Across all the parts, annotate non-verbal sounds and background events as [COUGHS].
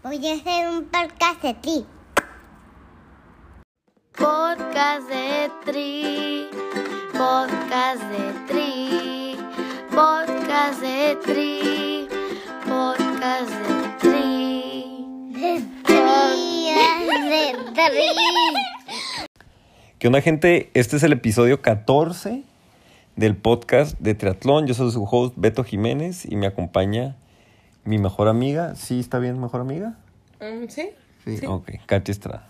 Voy a hacer un podcast de ti. Podcast de Tri, podcast de Tri, podcast de Tri, podcast de Tri. De tri, de tri. ¿Qué onda, gente? Este es el episodio 14 del podcast de Triatlón. Yo soy su host, Beto Jiménez, y me acompaña mi mejor amiga. ¿Sí está bien, mejor amiga? Mm, ¿Sí? Sí. Ok, Katy Estrada.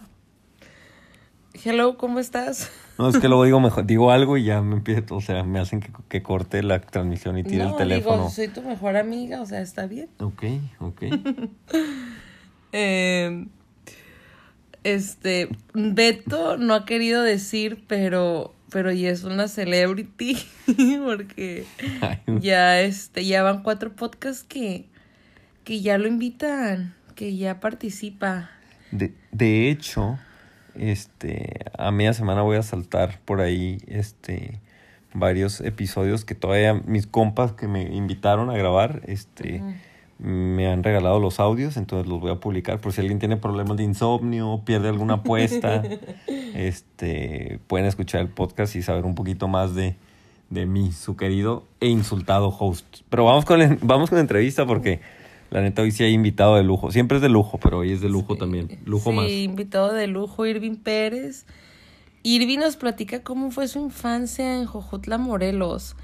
Hello, ¿cómo estás? No, es que luego digo, mejor, digo algo y ya me empiezo, o sea, me hacen que, que corte la transmisión y tire no, el teléfono. digo, soy tu mejor amiga, o sea, está bien. Ok, ok. [LAUGHS] Eh, este, Beto no ha querido decir, pero, pero ya es una celebrity, [LAUGHS] porque Ay, ya, este, ya van cuatro podcasts que, que ya lo invitan, que ya participa. De, de hecho, este, a media semana voy a saltar por ahí, este, varios episodios que todavía mis compas que me invitaron a grabar, este, me han regalado los audios, entonces los voy a publicar por si alguien tiene problemas de insomnio, pierde alguna apuesta, [LAUGHS] este, pueden escuchar el podcast y saber un poquito más de, de mí, su querido e insultado host. Pero vamos con, vamos con la entrevista porque la neta hoy sí hay invitado de lujo. Siempre es de lujo, pero hoy es de lujo también. Lujo sí, más. invitado de lujo, Irving Pérez. Irving nos platica cómo fue su infancia en Jojutla, Morelos,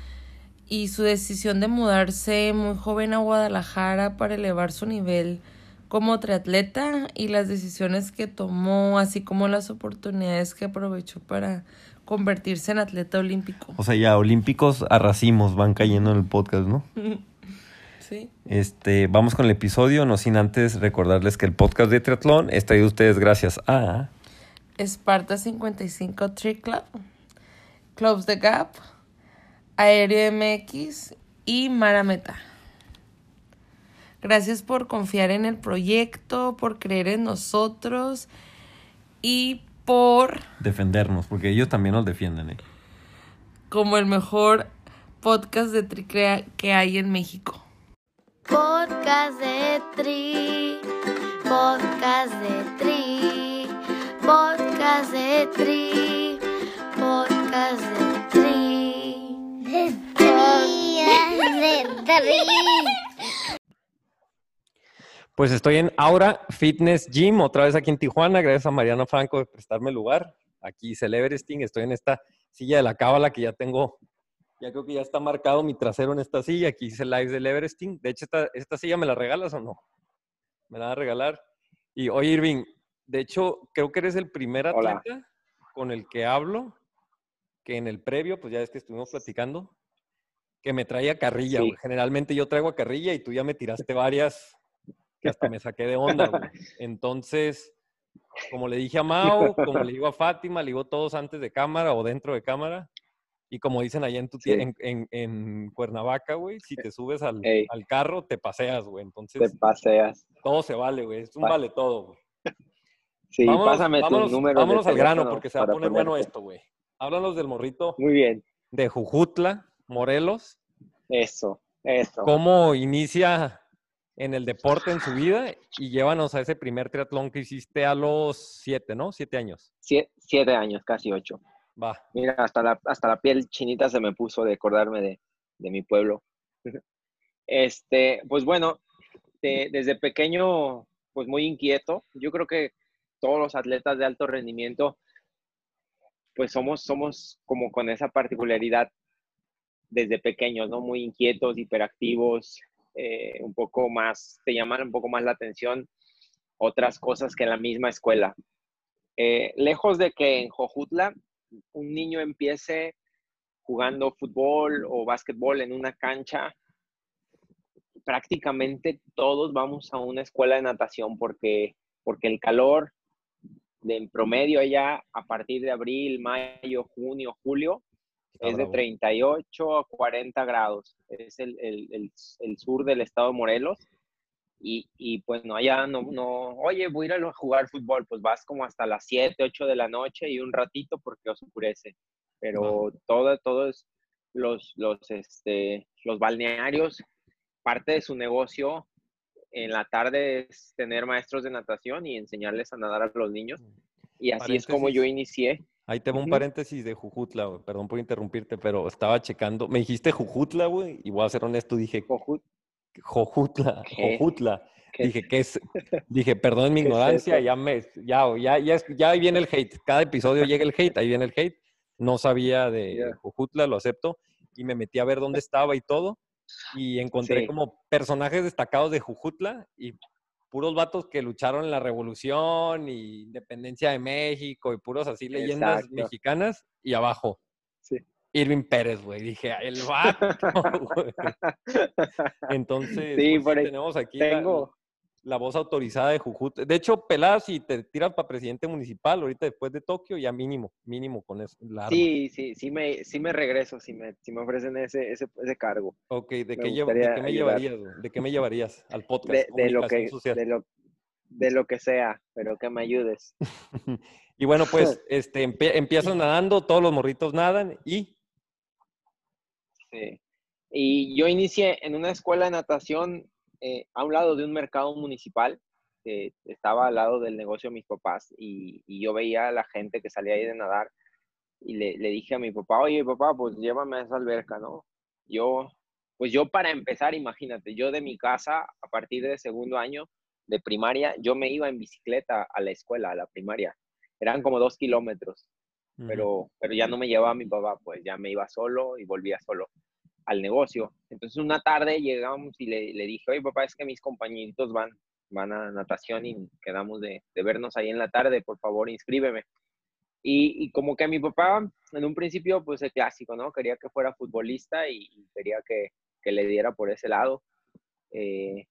y su decisión de mudarse muy joven a Guadalajara para elevar su nivel como triatleta y las decisiones que tomó, así como las oportunidades que aprovechó para convertirse en atleta olímpico. O sea, ya olímpicos a racimos van cayendo en el podcast, ¿no? [LAUGHS] Sí. Este, vamos con el episodio, no sin antes recordarles que el podcast de triatlón está traído a ustedes gracias a Esparta 55 Tri Club, Clubs The Gap, Aéreo MX y Marameta. Gracias por confiar en el proyecto, por creer en nosotros y por defendernos, porque ellos también nos defienden, ¿eh? como el mejor podcast de tri crea- que hay en México. Podcast de Tri, podcast de Tri, podcast de Tri, podcast de Tri. De tri, de tri. Pues estoy en Aura Fitness Gym, otra vez aquí en Tijuana, gracias a Mariana Franco de prestarme el lugar. Aquí Celeberesting, estoy en esta silla de la cábala que ya tengo, ya creo que ya está marcado mi trasero en esta silla. Aquí hice live del Everesting. De hecho, esta, esta silla me la regalas o no? Me la van a regalar. Y oye, Irving, de hecho, creo que eres el primer Hola. atleta con el que hablo, que en el previo, pues ya es que estuvimos platicando, que me traía carrilla. Sí. Generalmente yo traigo a carrilla y tú ya me tiraste varias que hasta me saqué de onda. güey. [LAUGHS] Entonces, como le dije a Mao, como le digo a Fátima, le digo a todos antes de cámara o dentro de cámara. Y como dicen allá en, tu Sí. en, en- en Cuernavaca, güey, si te subes al, carro, te paseas, güey. Te Entonces, paseas. todo se vale, güey. Es un vale todo, güey. Sí, Vámonos, pásame vámonos- tu número. vámonos al grano porque se va a poner bueno ponerte. esto, güey. Háblanos del morrito Muy bien. de Jujutla, Morelos. Eso, eso. ¿Cómo inicia en el deporte en su vida? Y llévanos a ese primer triatlón que hiciste a los siete, ¿no? Siete años. Sie- siete años, casi ocho. Va. Mira, hasta la, hasta la piel chinita se me puso de acordarme de, de mi pueblo. [LAUGHS] Este, pues bueno, de- desde pequeño, pues muy inquieto. Yo creo que todos los atletas de alto rendimiento, pues somos, somos como con esa particularidad desde pequeños, ¿no? Muy inquietos, hiperactivos, eh, un poco más, te llaman un poco más la atención otras cosas que en la misma escuela. Eh, lejos de que en Jojutla un niño empiece jugando fútbol o básquetbol en una cancha, prácticamente todos vamos a una escuela de natación porque, porque el calor de en promedio allá a partir de abril, mayo, junio, julio es de bravo. 38 a 40 grados. Es el, el- el- el sur del estado de Morelos. Y, y, pues no, allá no, no, oye, voy a ir a jugar fútbol, pues vas como hasta las 7, 8 de la noche y un ratito porque oscurece. Pero todo, todos los, los, este, los balnearios, parte de su negocio en la tarde es tener maestros de natación y enseñarles a nadar a los niños. Y así es como yo Paréntesis. inicié. Ahí te va un paréntesis de Jujutla, güey. Perdón por interrumpirte, pero estaba checando. Me dijiste Jujutla, güey, y voy a ser honesto, dije Jojutla, ¿Qué? Jojutla. ¿Qué? Dije, ¿qué es? Dije, perdón mi ¿Qué es ignorancia, ya me, ya, ya, ya, es- ya ahí viene el hate. Cada episodio llega el hate, ahí viene el hate. No sabía de. Jojutla, lo acepto. Y me metí a ver dónde estaba y todo. Y encontré Sí. como personajes destacados de Jujutla y puros vatos que lucharon en la revolución y independencia de México y puros así leyendas Exacto. mexicanas. Y abajo. Irving Pérez, güey. Dije, "Ah, el vato, [LAUGHS] güey". Entonces, Sí, pues, tenemos aquí la- Tengo, la voz autorizada de Jujut. De hecho, peladas si te tiras para presidente municipal ahorita después de Tokio, ya mínimo, mínimo con eso. sí, sí, sí me, sí me regreso, si me, si me ofrecen ese, ese, ese cargo. Ok, ¿de, me qué, lleva- de qué me ayudar. llevarías? ¿De qué me llevarías al podcast? De, de lo que, social. de lo, de lo que sea, pero que me ayudes. [LAUGHS] y bueno, pues [LAUGHS] este, empie- empiezas nadando, todos los morritos nadan y Sí. Y yo inicié en una escuela de natación eh, a un lado de un mercado municipal que estaba al lado del negocio de mis papás y, y yo veía a la gente que salía ahí de nadar y le, le dije a mi papá, oye papá, pues llévame a esa alberca, ¿no? Yo, pues yo para empezar, imagínate, yo de mi casa a partir de segundo año de primaria, yo me iba en bicicleta a la escuela, a la primaria. Eran como dos kilómetros Pero, pero ya no me llevaba mi papá, pues ya me iba solo y volvía solo al negocio. Entonces una tarde llegamos y le, le dije, oye papá, es que mis compañeritos van, van a natación y quedamos de, de vernos ahí en la tarde, por favor, inscríbeme. Y, y como que mi papá, en un principio, pues el clásico, ¿no? Quería que fuera futbolista y, y quería que, que le diera por ese lado. Eh,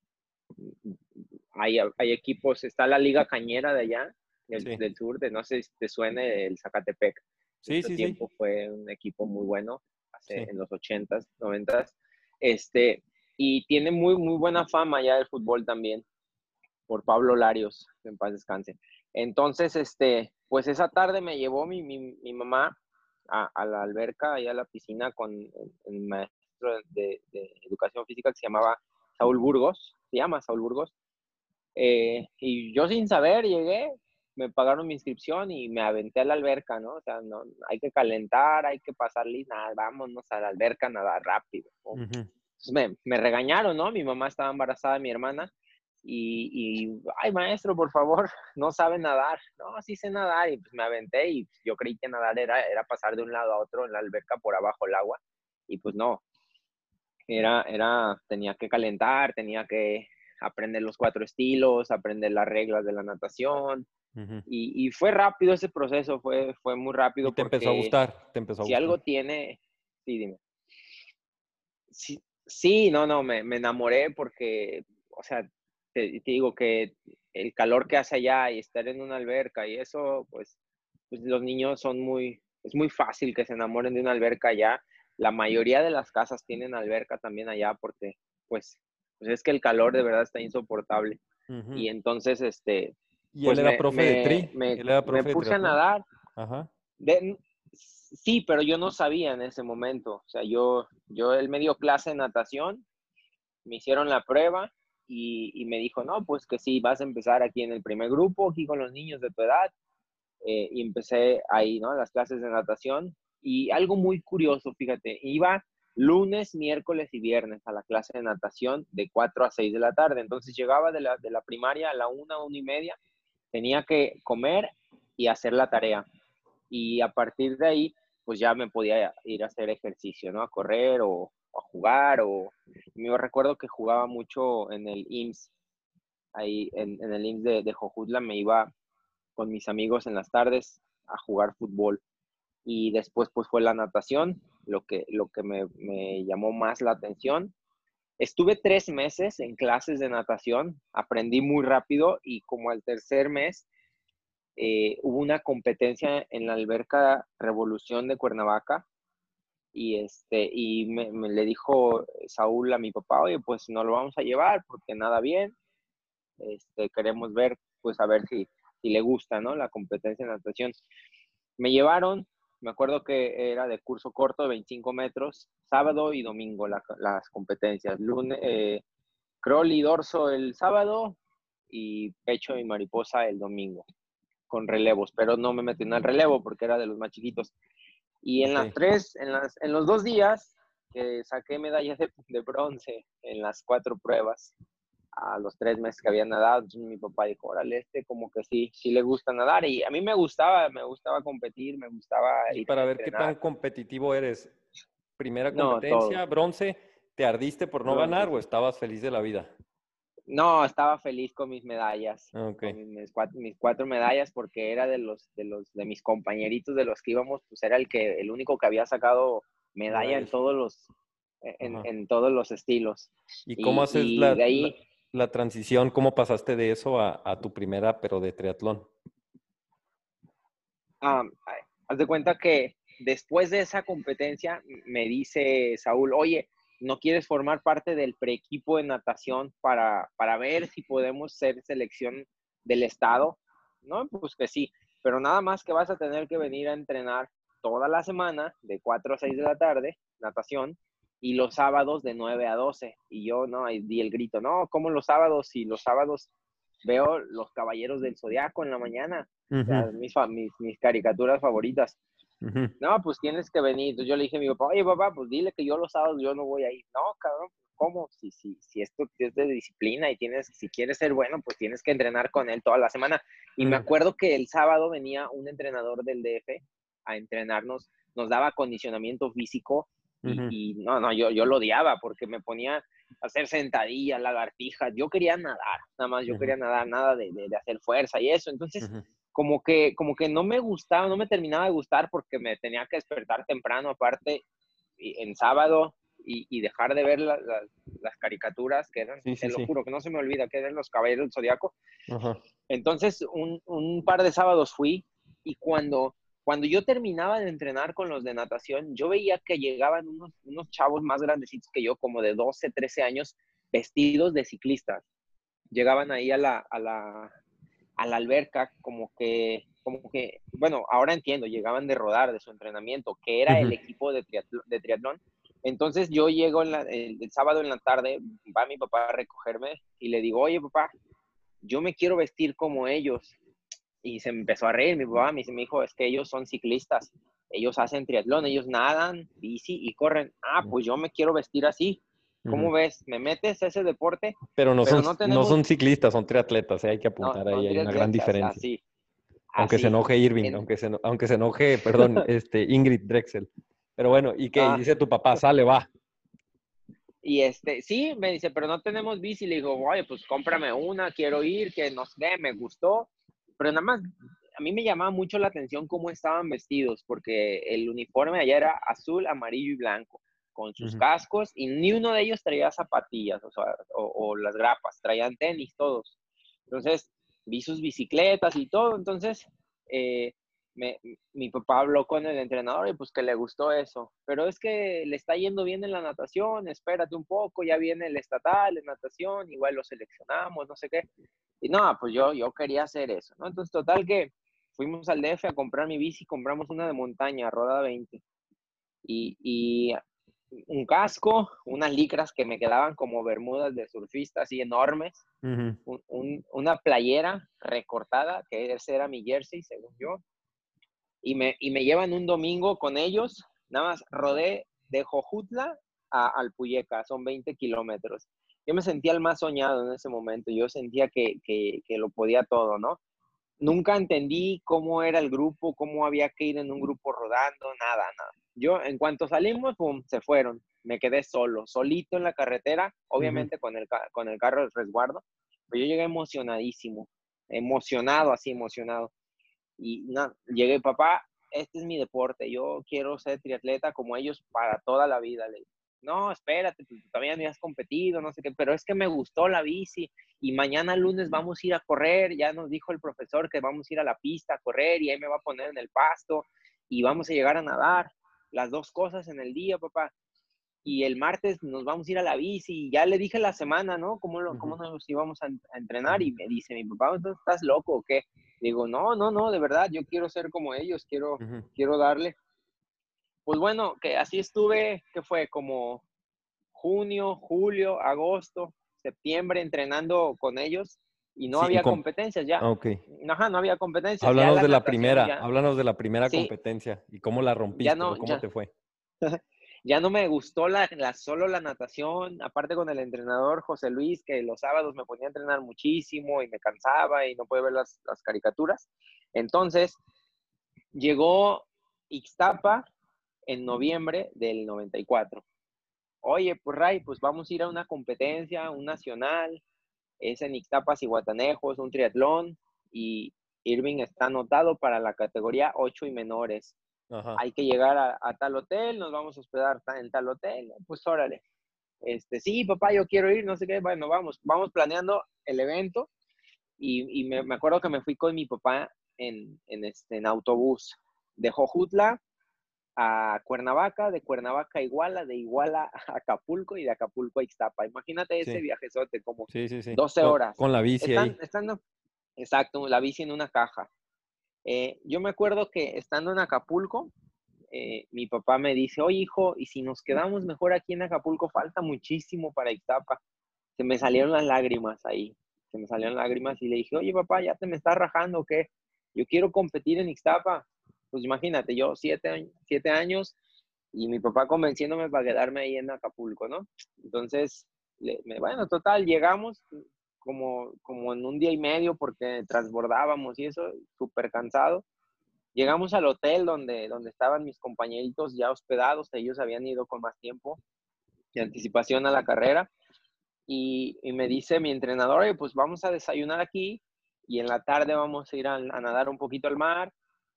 hay, hay equipos, está la Liga Cañera de allá, del, Sí. del sur, de no sé si te suene el Zacatepec. Sí, Mucho sí, sí. tiempo fue un equipo muy bueno, hace, Sí. en los 80s, 90s. Este, y tiene muy, muy buena fama ya el fútbol también, por Pablo Larios, en paz descanse. Entonces, este, pues esa tarde me llevó mi, mi, mi mamá a, a la alberca, y a la piscina con el, el maestro de, de educación física que se llamaba Saúl Burgos, se llama Saúl Burgos. Eh, y yo sin saber llegué, me pagaron mi inscripción y me aventé a la alberca, ¿no? O sea, no, hay que calentar, hay que pasarle, nada, vámonos a la alberca, nada rápido. ¿no? Me, me regañaron, ¿no? Mi mamá estaba embarazada mi hermana y, y, ay, maestro, por favor, [LAUGHS] no sabe nadar. No, sí sé nadar y pues me aventé y yo creí que nadar era, era pasar de un lado a otro en la alberca por abajo el agua y pues no. Era, era, tenía que calentar, tenía que aprender los cuatro estilos, aprender las reglas de la natación Ujú. y, y fue rápido ese proceso, fue, fue muy rápido. Y te empezó a porque- gustar, te empezó a si gustar. algo tiene, sí, dime. Sí, sí, no, no, me, me enamoré porque, o sea, te, te digo que el calor que hace allá y estar en una alberca y eso, pues, pues los niños son muy, es muy fácil que se enamoren de una alberca allá. La mayoría de las casas tienen alberca también allá porque, pues, pues es que el calor de verdad está insoportable. Ujú. Y entonces, este, Y pues él era me- profe de me- tri. Me, él era me profe de puse a nadar. Ajá. De- sí, pero yo no sabía en ese momento. O sea, yo, yo, él me dio clase de natación, me hicieron la prueba y, y me dijo, no, pues que sí, vas a empezar aquí en el primer grupo, aquí con los niños de tu edad. Eh, y empecé ahí, ¿no? Las clases de natación. Y algo muy curioso, fíjate, iba lunes, miércoles y viernes a la clase de natación de 4 a 6 de la tarde. Entonces llegaba de la, de la primaria a la 1, 1 y media, tenía que comer y hacer la tarea. Y a partir de ahí, pues ya me podía ir a hacer ejercicio, ¿no? A correr o, a jugar. O... Yo recuerdo que jugaba mucho en el IMSS, ahí en, en el IMSS de, de Jojutla, me iba con mis amigos en las tardes a jugar fútbol. Y después pues fue la natación, lo que, lo que me, llamó más la atención. Estuve tres meses en clases de natación, aprendí muy rápido y como al tercer mes eh, hubo una competencia en la alberca Revolución de Cuernavaca y, este, y me, me le dijo Saúl a mi papá, oye, pues no lo vamos a llevar porque nada bien, este, queremos ver, pues a ver si, si le gusta, ¿no? La competencia de natación. Me llevaron, me acuerdo que era de curso corto de 25 metros, sábado y domingo la- las competencias. Lunes, eh, crawl y dorso el sábado y pecho y mariposa el domingo, con relevos, pero no me metí en el relevo porque era de los más chiquitos. Y en las tres, en, las, en los dos días que saqué medallas de, de bronce en las cuatro pruebas, a los tres meses que había nadado, entonces mi papá dijo, órale, este como que sí, sí le gusta nadar. Y a mí me gustaba, me gustaba competir, me gustaba Y para ver qué tan competitivo eres. Primera competencia, bronce, ¿te ardiste por no ganar o estabas feliz de la vida? No, estaba feliz con mis medallas. Ah, con mis, mis cuatro, mis cuatro medallas porque era de los de los de mis compañeritos de los que íbamos pues era el que el único que había sacado medalla en todos los en, Ajá. en todos los estilos ¿Y cómo Y- haces y la, de ahí- la, la transición? ¿Cómo pasaste de eso a, tu primera, pero de triatlón? Ay, haz de cuenta que después de esa competencia me dice Saúl oye no quieres formar parte del preequipo de natación para para ver si podemos ser selección del estado no pues que sí pero nada más que vas a tener que venir a entrenar toda la semana de 4 a 6 de la tarde, natación, y los sábados de 9 a 12. Y yo, no, ahí di el grito, no, ¿cómo los sábados? Si los sábados veo los Caballeros del Zodiaco en la mañana, o sea, mis, mis, mis caricaturas favoritas. No, pues tienes que venir. Entonces yo le dije a mi papá, oye papá, pues dile que yo los sábados yo no voy a ir. No, cabrón, ¿cómo? Si, si, si esto es de disciplina y tienes, si quieres ser bueno, pues tienes que entrenar con él toda la semana. Y me acuerdo que el sábado venía un entrenador del DF a entrenarnos, nos daba acondicionamiento físico y, no, no, yo, yo lo odiaba porque me ponía a hacer sentadillas, lagartijas. Yo quería nadar, nada más, yo quería nadar, nada de, de- de hacer fuerza y eso. Entonces, como que, como que no me gustaba, no me terminaba de gustar porque me tenía que despertar temprano, aparte, y- en sábado, y, y dejar de ver la- la- las caricaturas que eran, Sí, sí, te lo sí. juro, que no se me olvida, que eran los Caballeros del Zodiaco. Entonces, un, un par de sábados fui, y cuando, cuando yo terminaba de entrenar con los de natación, yo veía que llegaban unos, unos chavos más grandecitos que yo, como de 12, 13 años, vestidos de ciclistas. Llegaban ahí a la, a la, a la alberca como que, como que, bueno, ahora entiendo, llegaban de rodar, de su entrenamiento, que era el equipo de, triatl- de triatlón. Entonces yo llego en la- el, el sábado en la tarde, va mi papá a recogerme y le digo, oye papá, yo me quiero vestir como ellos. Y se empezó a reír mi papá, me hijo, es que ellos son ciclistas, ellos hacen triatlón, ellos nadan, bici y corren. Ah, pues yo me quiero vestir así. ¿Cómo ves? ¿Me metes a ese deporte? Pero no Pero son, no no tenemos- son ciclistas, son triatletas, eh, hay que No, apuntar ahí, hay una gran diferencia. Así. Aunque se enoje Irving, En- aunque se, aunque se enoje, perdón, [LAUGHS] este, Ingrid Drexel. Pero bueno, ¿y qué? Ah. Dice tu papá, sale, va. Y este, sí, me dice, pero no tenemos bici. Le digo, oye, pues cómprame una, quiero ir, que no sé, me gustó. Pero nada más, a mí me llamaba mucho la atención cómo estaban vestidos, porque el uniforme allá era azul, amarillo y blanco, con sus cascos, y ni uno de ellos traía zapatillas, o sea, o, o las grapas, traían tenis todos. Entonces, vi sus bicicletas y todo, entonces, eh, me- mi papá habló con el entrenador y pues que le gustó eso. Pero es que le está yendo bien en la natación, espérate un poco, ya viene el estatal de natación, igual lo seleccionamos, no sé qué. Y no, pues yo, yo quería hacer eso, ¿no? Entonces, total que fuimos al DF a comprar mi bici, compramos una de montaña, Rodada 20. Y, y un casco, unas licras que me quedaban como bermudas de surfista, así enormes, Ujú. un- un- una playera recortada, que ese era mi jersey, según yo. Y me, y me llevan un domingo con ellos, nada más rodé de Jojutla a Alpuyeca, son 20 kilómetros. Yo me sentía el más soñado en ese momento, yo sentía que, que, que lo podía todo, ¿no? Nunca entendí cómo era el grupo, cómo había que ir en un grupo rodando, nada, nada. Yo, en cuanto salimos, pum, se fueron. Me quedé solo, solito en la carretera, obviamente con, el, con el carro de resguardo, pero yo llegué emocionadísimo, emocionado, así emocionado. Y no, llegué, papá, este es mi deporte, yo quiero ser triatleta como ellos para toda la vida. Le no, espérate, tú todavía no has competido, no sé qué, pero es que me gustó la bici y mañana lunes vamos a ir a correr, ya nos dijo el profesor que vamos a ir a la pista a correr y ahí me va a poner en el pasto y vamos a llegar a nadar, las dos cosas en el día, papá. Y el martes nos vamos a ir a la bici y ya le dije la semana, ¿no? ¿Cómo, lo, cómo nos íbamos a, en- a entrenar? Y me dice mi papá, entonces estás loco o qué? Digo, no, no, no, de verdad, yo quiero ser como ellos, quiero, Ujú. quiero darle. Pues bueno, que así estuve, que fue como junio, julio, agosto, septiembre entrenando con ellos y no Sí, había com- competencias ya. Ok. Ajá, no había competencias. Háblanos de la primera, ya- háblanos de la primera Sí. competencia y cómo la rompiste, no, cómo ya. te fue. [LAUGHS] ya no me gustó la, solo la natación, aparte con el entrenador José Luis, que los sábados me ponía a entrenar muchísimo y me cansaba y no podía ver las, caricaturas. Entonces, llegó Ixtapa en noviembre del 94. Oye, pues Ray, pues vamos a ir a una competencia, un nacional, es en Ixtapas y Guatanejos, un triatlón, y Irving está anotado para la categoría 8 y menores Ajá. hay que llegar a, a tal hotel, nos vamos a hospedar en tal hotel, pues órale. Este, sí, papá, yo quiero ir, no sé qué, bueno, vamos, vamos planeando el evento y, y me, me acuerdo que me fui con mi papá en, en, este, en autobús de Jojutla a Cuernavaca, de Cuernavaca a Iguala, de Iguala [LAUGHS] a Acapulco y de Acapulco a Ixtapa. Imagínate ese Sí. viajezote como Sí, sí, sí. 12 Con- horas. Con la bici están- ahí. estando, exacto, la bici en una caja. Eh, yo me acuerdo que estando en Acapulco, eh, mi papá me dice, oye hijo, ¿y si nos quedamos mejor aquí en Acapulco? Falta muchísimo para Ixtapa. Se me salieron las lágrimas ahí, se me salieron lágrimas y le dije, oye papá, ¿ya te me estás rajando qué? Yo quiero competir en Ixtapa. Pues imagínate, yo siete, siete años y mi papá convenciéndome para quedarme ahí en Acapulco, ¿no? Entonces, bueno, total, llegamos, como, como en un día y medio porque transbordábamos y eso, súper cansado. Llegamos al hotel donde, donde estaban mis compañeritos ya hospedados, ellos habían ido con más tiempo de anticipación a la carrera. Y, y me dice mi entrenador, "Oye, pues vamos a desayunar aquí y en la tarde vamos a ir a, a nadar un poquito al mar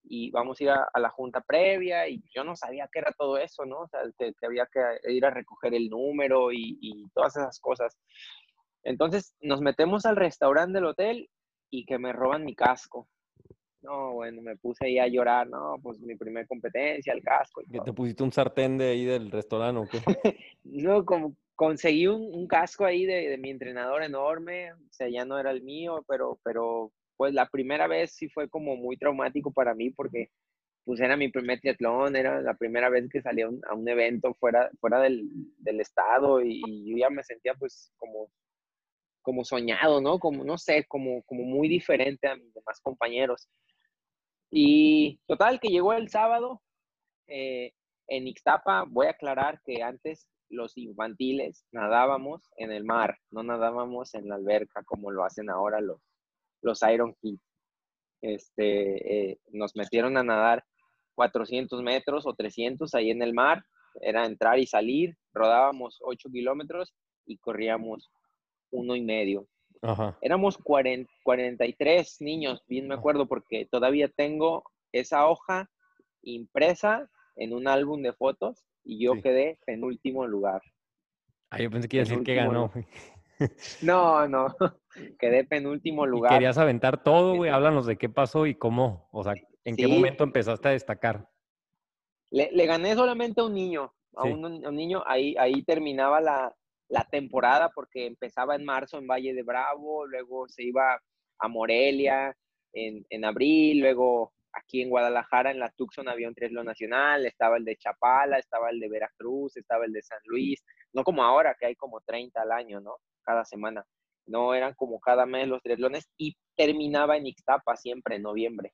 y vamos a ir a, a la junta previa y yo no sabía qué era todo eso, ¿no? O sea, que, que había que ir a recoger el número y, y todas esas cosas. Entonces nos metemos al restaurante del hotel y que me roban mi casco. No, bueno, me puse ahí a llorar, no, pues mi primer competencia, el casco. y ¿Que te pusiste un sartén de ahí del restaurante o qué? [LAUGHS] No, como conseguí un, un casco ahí de, de mi entrenador enorme, o sea, ya no era el mío, pero, pero pues la primera vez sí fue como muy traumático para mí porque pues era mi primer triatlón, era la primera vez que salía a un, a un evento fuera, fuera del, del estado y, y yo ya me sentía pues como, como soñado, ¿no? Como, no sé, como, como muy diferente a mis demás compañeros. Y total, que llegó el sábado, eh, en Ixtapa, voy a aclarar que antes los infantiles nadábamos en el mar, no nadábamos en la alberca como lo hacen ahora los, los Iron Kids. Este, eh, nos metieron a nadar 400 metros o 300 ahí en el mar, era entrar y salir, rodábamos 8 kilómetros y corríamos uno y medio. Ajá. Éramos 40 43 niños, bien me Ah. acuerdo, porque todavía tengo esa hoja impresa en un álbum de fotos y yo Sí. quedé penúltimo lugar. Ah, yo pensé que iba a decir que último ganó, lugar. [LAUGHS] No, no, [LAUGHS] quedé penúltimo Y lugar. querías aventar todo, güey. Este- Háblanos de qué pasó y cómo. O sea, ¿en qué momento empezaste a destacar? Le, le gané solamente a un niño, a, Sí. un, a un niño, ahí, ahí terminaba la, la temporada porque empezaba en marzo en Valle de Bravo, luego se iba a Morelia en, en abril, luego aquí en Guadalajara, en la Tucson había un triatlón nacional, estaba el de Chapala, estaba el de Veracruz, estaba el de San Luis, no como ahora que hay como 30 al año, ¿no? Cada semana. No eran como cada mes los triatlones y terminaba en Ixtapa siempre en noviembre.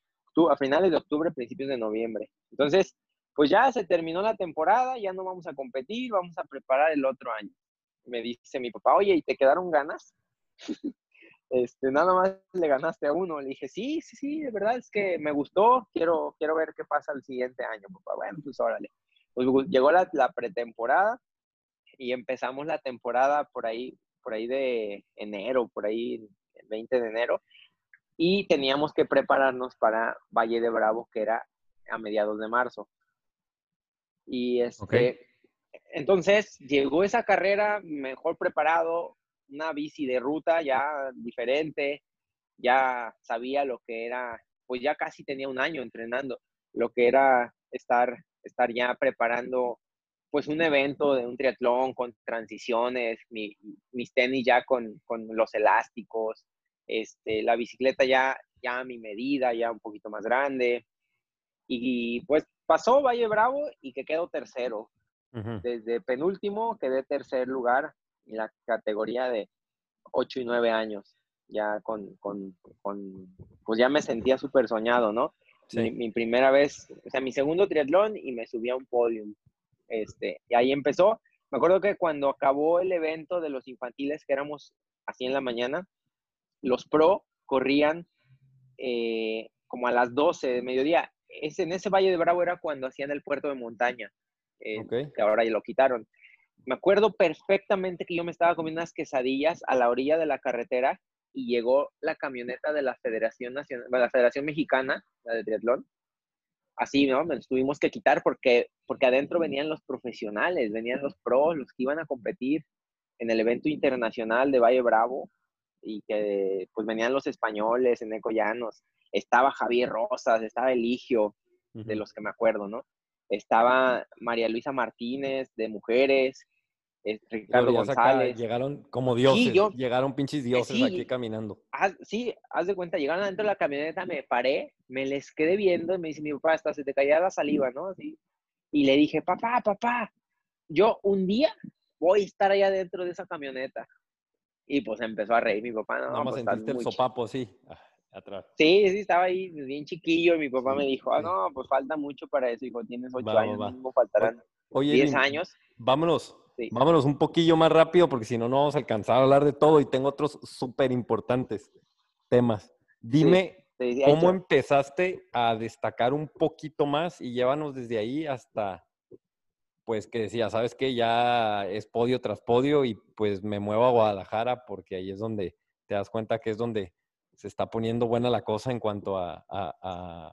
A finales de octubre, principios de noviembre. Entonces, pues ya se terminó la temporada, ya no vamos a competir, vamos a preparar el otro año. Me dice mi papá, oye, ¿y te quedaron ganas? [LAUGHS] este, nada más le ganaste a uno. Le dije, sí, sí, sí, de verdad es que me gustó, quiero, quiero ver qué pasa el siguiente año, papá. Bueno, pues órale. Pues llegó la, la pretemporada y empezamos la temporada por ahí, por ahí de enero, por ahí el 20 de enero, y teníamos que prepararnos para Valle de Bravo, que era a mediados de marzo. Y este, entonces llegó esa carrera mejor preparado, una bici de ruta ya diferente, ya sabía lo que era, pues ya casi tenía un año entrenando, lo que era estar, estar ya preparando pues un evento de un triatlón con transiciones, mi, mis tenis ya con, con, los elásticos, este, la bicicleta ya, ya a mi medida, ya un poquito más grande. Y, y pues pasó Valle Bravo y que quedó tercero. Uh -huh. Desde penúltimo quedé tercer lugar en la categoría de, 8 y 9 años, ya con, con, con pues ya me sentía súper soñado, ¿no? Sí. Mi, mi primera vez, o sea, mi segundo triatlón y me subí a un podium. Este, y ahí empezó. Me acuerdo que cuando acabó el evento de los infantiles, que éramos así en la mañana, los pro corrían eh, como a las 12 de mediodía. Es, en ese Valle de Bravo era cuando hacían el puerto de montaña, eh, que ahora ya lo quitaron. Me acuerdo perfectamente que yo me estaba comiendo unas quesadillas a la orilla de la carretera y llegó la camioneta de la Federación Nacional, de la Federación Mexicana, la de triatlón. Así, ¿no? Nos tuvimos que quitar porque, porque adentro venían los profesionales, venían los pros, los que iban a competir en el evento internacional de Valle Bravo y que pues venían los españoles en Ecollanos. Estaba Javier Rosas, estaba Eligio, de los que me acuerdo, ¿no? Estaba María Luisa Martínez de Mujeres, eh, Ricardo González. llegaron como dioses, yo- llegaron pinches dioses sí. aquí caminando. Haz- sí, haz de cuenta, llegaron adentro de la camioneta, me paré, me les quedé viendo y me dice mi papá, hasta se te caía la saliva, ¿no? Así. Y le dije, papá, papá, yo un día voy a estar allá dentro de esa camioneta. Y pues empezó a reír mi papá, no, Nada más pues, sentiste el sopapo así, ah, atrás. Sí, sí, estaba ahí bien chiquillo y mi papá Sí, me dijo, ah, sí. no, pues falta mucho para eso, hijo, tienes ocho Va, años, va. faltarán Oye, 10 Edwin, años. vámonos, Sí. vámonos un poquillo más rápido porque si no, no vamos a alcanzar a hablar de todo y tengo otros súper importantes temas. Dime, ¿cómo "Yo- empezaste a destacar un poquito más y llévanos desde ahí hasta, pues que decía, sabes que ya es podio tras podio y pues me muevo a Guadalajara porque ahí es donde te das cuenta que es donde se está poniendo buena la cosa en cuanto a, a- a-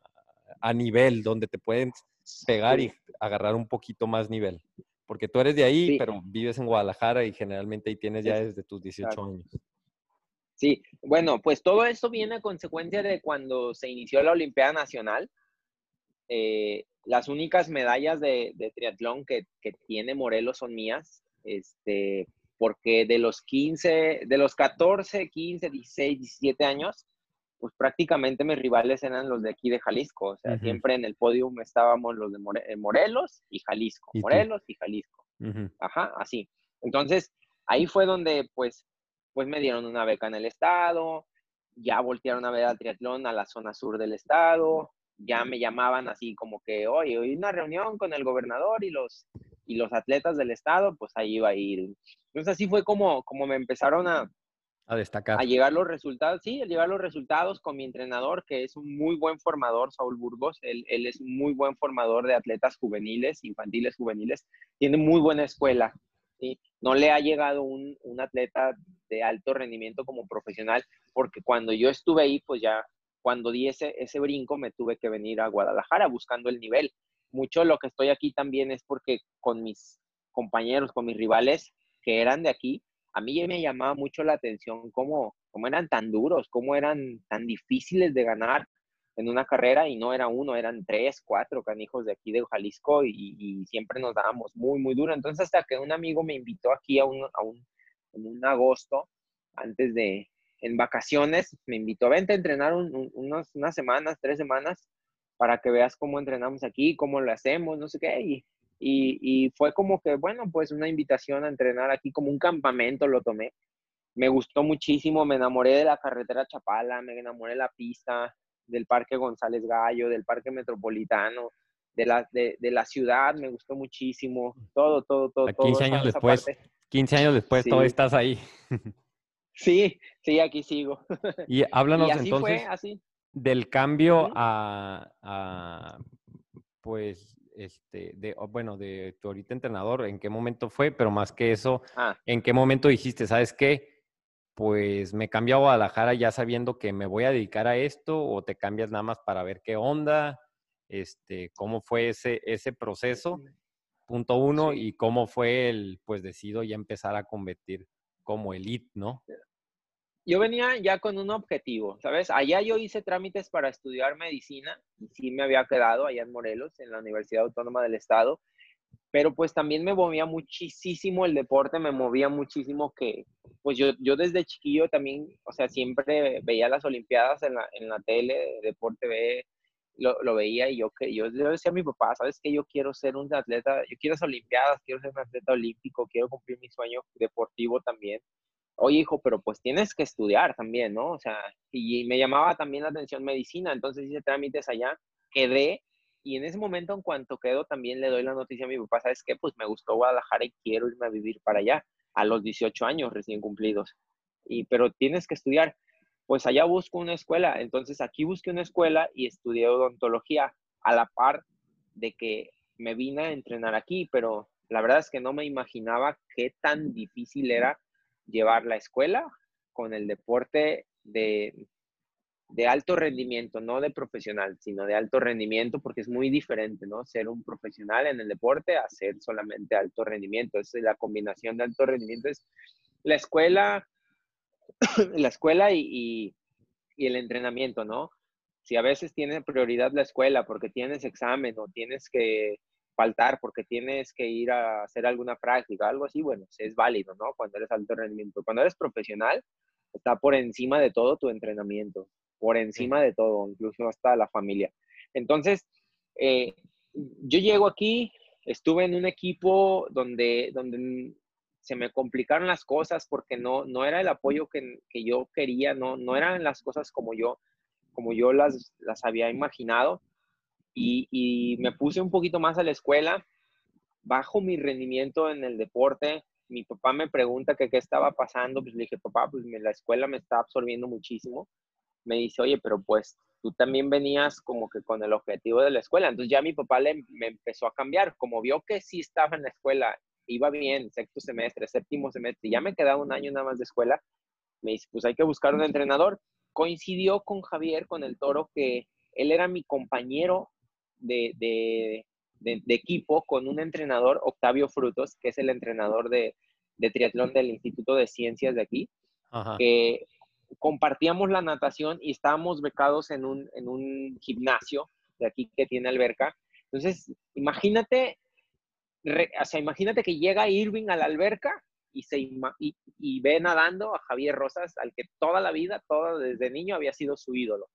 a nivel, donde te pueden pegar y agarrar un poquito más nivel. Porque tú eres de ahí, Sí. pero vives en Guadalajara y generalmente ahí tienes ya Es- desde tus 18 exacto. años. Sí, bueno, pues todo esto viene a consecuencia de cuando se inició la Olimpiada Nacional. Eh, las únicas medallas de, de triatlón que, que tiene Morelos son mías, este, porque de los 15, de los 14, 15, 16, 17 años, pues prácticamente mis rivales eran los de aquí de Jalisco. O sea, siempre en el podio estábamos los de More- eh, Morelos y Jalisco. Morelos y Jalisco. Ajá, así. Entonces, ahí fue donde, pues, pues me dieron una beca en el estado, ya voltearon a ver al triatlón a la zona sur del estado, ya me llamaban así como que, oye, hoy una reunión con el gobernador y los, y los atletas del estado, pues ahí iba a ir. Entonces, así fue como, como me empezaron a, A destacar. a llegar los resultados, sí, a llegar los resultados con mi entrenador, que es un muy buen formador, Saúl Burgos. Él, él es un muy buen formador de atletas juveniles, infantiles juveniles. Tiene muy buena escuela. ¿sí? No le ha llegado un, un atleta de alto rendimiento como profesional, porque cuando yo estuve ahí, pues ya, cuando di ese, ese brinco, me tuve que venir a Guadalajara buscando el nivel. Mucho lo que estoy aquí también es porque con mis compañeros, con mis rivales que eran de aquí, a mí me llamaba mucho la atención cómo, cómo eran tan duros, cómo eran tan difíciles de ganar en una carrera y no era uno, eran tres, cuatro canijos de aquí de Jalisco y, siempre nos dábamos muy, muy duro. Entonces hasta que un amigo me invitó aquí a un, a un, en un agosto, antes de, en vacaciones, me invitó, vente a entrenar un- unas semanas, tres semanas, para que veas cómo entrenamos aquí, cómo lo hacemos, no sé qué. Y, y fue como que, bueno, pues una invitación a entrenar aquí, como un campamento lo tomé. Me gustó muchísimo, me enamoré de la carretera Chapala, me enamoré de la pista, del Parque González Gallo, del Parque Metropolitano, de la, de, de la ciudad, me gustó muchísimo, todo, todo, todo. A todo 15 esa- años después. parte. 15 años después Sí. todavía estás ahí. Sí, sí, aquí sigo. [LAUGHS] Y háblanos y así entonces fue, así. del cambio a, pues, este, de, bueno, de tu ahorita entrenador, ¿en qué momento fue? Pero más que eso, Ah, ¿en qué momento dijiste, sabes qué? Pues me cambio a Guadalajara ya sabiendo que me voy a dedicar a esto o te cambias nada más para ver qué onda, este, cómo fue ese, ese proceso, punto uno, Sí. y cómo fue el, pues decido ya empezar a competir como elite, ¿no? Yo venía ya con un objetivo, ¿sabes? Allá yo hice trámites para estudiar medicina y sí me había quedado allá en Morelos, en la Universidad Autónoma del Estado, pero pues también me movía muchísimo el deporte, me movía muchísimo que, pues yo, yo desde chiquillo también, o sea, siempre veía las Olimpiadas en la, en la tele, Deporte B, lo, lo veía y yo, que, yo, decía a mi papá, ¿sabes qué? Yo quiero ser un atleta, yo quiero ser Olimpiadas, quiero ser un atleta olímpico, quiero cumplir mi sueño deportivo también. Oye hijo, pero pues tienes que estudiar también, ¿no? O sea, y, me llamaba también la atención medicina, entonces hice trámites allá, quedé, y en ese momento, en cuanto quedo, también le doy la noticia a mi papá, ¿sabes qué? Pues me gustó Guadalajara y quiero irme a vivir para allá, a los 18 años recién cumplidos. Y, pero tienes que estudiar. Pues allá busco una escuela. Entonces aquí busqué una escuela y estudié odontología a la par de que me vine a entrenar aquí, pero la verdad es que no me imaginaba qué tan difícil era llevar la escuela con el deporte de, de alto rendimiento, no de profesional, sino de alto rendimiento, porque es muy diferente, ¿no? Ser un profesional en el deporte a ser solamente alto rendimiento. Es la combinación de alto rendimiento es la escuela, [COUGHS] la escuela y, y, el entrenamiento, ¿no? Si a veces tiene prioridad la escuela porque tienes examen o tienes que faltar porque tienes que ir a hacer alguna práctica, algo así, bueno, es válido, ¿no? Cuando eres alto rendimiento. Cuando eres profesional, está por encima de todo tu entrenamiento, por encima de todo, incluso hasta la familia. Entonces, eh, yo llego aquí, estuve en un equipo donde, donde se me complicaron las cosas porque no, no era el apoyo que, que yo quería, no, no eran las cosas como yo, como yo las, las había imaginado y, me puse un poquito más a la escuela, bajo mi rendimiento en el deporte. Mi papá me pregunta que qué estaba pasando, pues le dije, papá, pues la escuela me está absorbiendo muchísimo. Me dice, oye, pero pues tú también venías como que con el objetivo de la escuela. Entonces ya mi papá le, me empezó a cambiar, como vio que sí estaba en la escuela, iba bien, sexto semestre, séptimo semestre, ya me quedaba un año nada más de escuela, me dice, pues hay que buscar un entrenador. Coincidió con Javier, con el toro, que él era mi compañero de, equipo con un entrenador, Octavio Frutos, que es el entrenador de, triatlón del Instituto de Ciencias de aquí, que compartíamos la natación y estábamos becados en un, en un gimnasio de aquí que tiene alberca. Entonces, imagínate, o sea, imagínate que llega Irving a la alberca y, se, y, y, ve nadando a Javier Rosas, al que toda la vida, todo desde niño había sido su ídolo.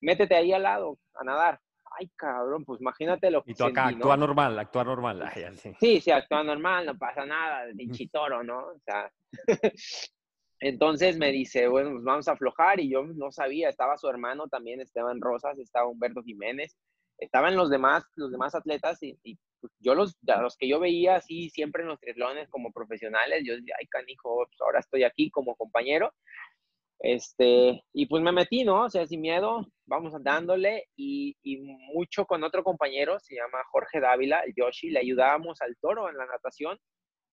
Métete ahí al lado a nadar ay, cabrón, pues imagínate lo que. Y tú acá, actúa normal, actúa normal. sí. sí, actúa normal, no pasa nada, de chitoro, ¿no? O sea. [LAUGHS] Entonces me dice, bueno, pues vamos a aflojar y yo no sabía, estaba su hermano también, Esteban Rosas, estaba Humberto Jiménez, estaban los demás, los demás atletas y, pues, yo los, los que yo veía así siempre en los triatlones como profesionales, yo decía, ay canijo, pues ahora estoy aquí como compañero este, y pues me metí, ¿no? O sea, sin miedo, vamos dándole y, y, mucho con otro compañero, se llama Jorge Dávila, el Yoshi, le ayudábamos al toro en la natación,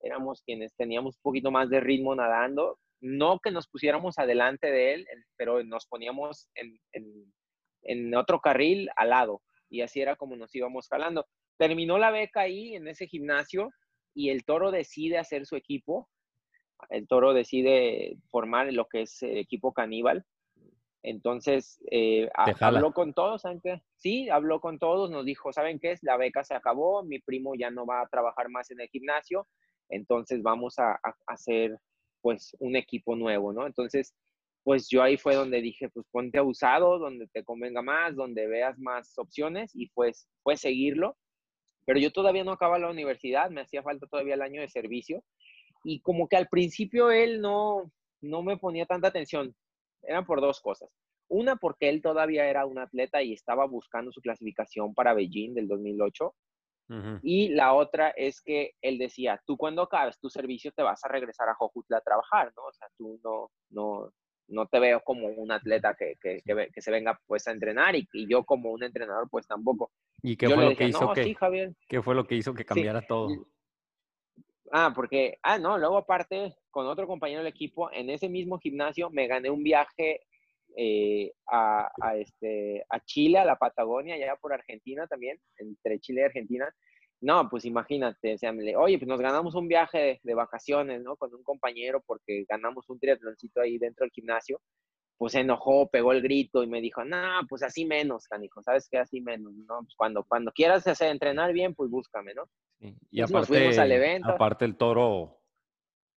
éramos quienes teníamos un poquito más de ritmo nadando, no que nos pusiéramos adelante de él, pero nos poníamos en, en, en otro carril al lado y así era como nos íbamos jalando. Terminó la beca ahí en ese gimnasio y el toro decide hacer su equipo el toro decide formar lo que es el equipo caníbal. Entonces, eh, habló con todos, ¿saben qué? Sí, habló con todos, nos dijo, ¿saben qué? La beca se acabó, mi primo ya no va a trabajar más en el gimnasio, entonces vamos a, hacer pues un equipo nuevo, ¿no? Entonces, pues yo ahí fue donde dije, pues ponte abusado, donde te convenga más, donde veas más opciones y pues fue seguirlo. Pero yo todavía no acababa la universidad, me hacía falta todavía el año de servicio y como que al principio él no, no me ponía tanta atención. Eran por dos cosas. Una, porque él todavía era un atleta y estaba buscando su clasificación para Beijing del 2008. Y la otra es que él decía, tú cuando acabes tu servicio te vas a regresar a Jojutla a trabajar, ¿no? O sea, tú no, no, no te veo como un atleta que, que, que, se venga pues a entrenar y, y, yo como un entrenador pues tampoco. ¿Y qué fue lo que hizo que, ¿qué fue lo que hizo que cambiara todo? Ah, porque, ah, no, luego aparte, con otro compañero del equipo, en ese mismo gimnasio me gané un viaje eh, a, este, a Chile, a la Patagonia, allá por Argentina también, entre Chile y Argentina. No, pues imagínate, o sea, oye, pues nos ganamos un viaje de, vacaciones, ¿no? Con un compañero porque ganamos un triatloncito ahí dentro del gimnasio. Pues se enojó, pegó el grito y me dijo, no, pues así menos, canijo, ¿sabes qué? Así menos, ¿no? Pues cuando, cuando quieras hacer, entrenar bien, pues búscame, ¿no? Y aparte, al evento. aparte el toro,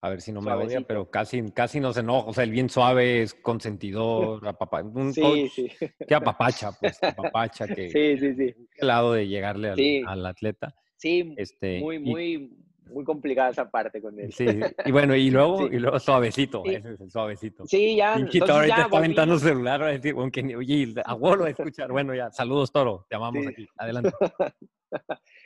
a ver si no me odia, pero casi, casi no se enoja. O sea, el bien suave es consentidor, apapa, un sí, sí. que apapacha, pues, apapacha, [LAUGHS] que sí, sí, lado de llegarle al, al atleta. Sí, este, muy, muy, muy complicada esa parte con él. Sí, y bueno, y luego, [LAUGHS] Sí. y luego suavecito, Sí. ese es el suavecito. Sí, ya. Entonces ahorita ya está aventando volvimos. celular, a decir, aunque ni- oye, a escuchar. Bueno, ya, saludos, Toro, te amamos Sí. aquí. Adelante. [LAUGHS]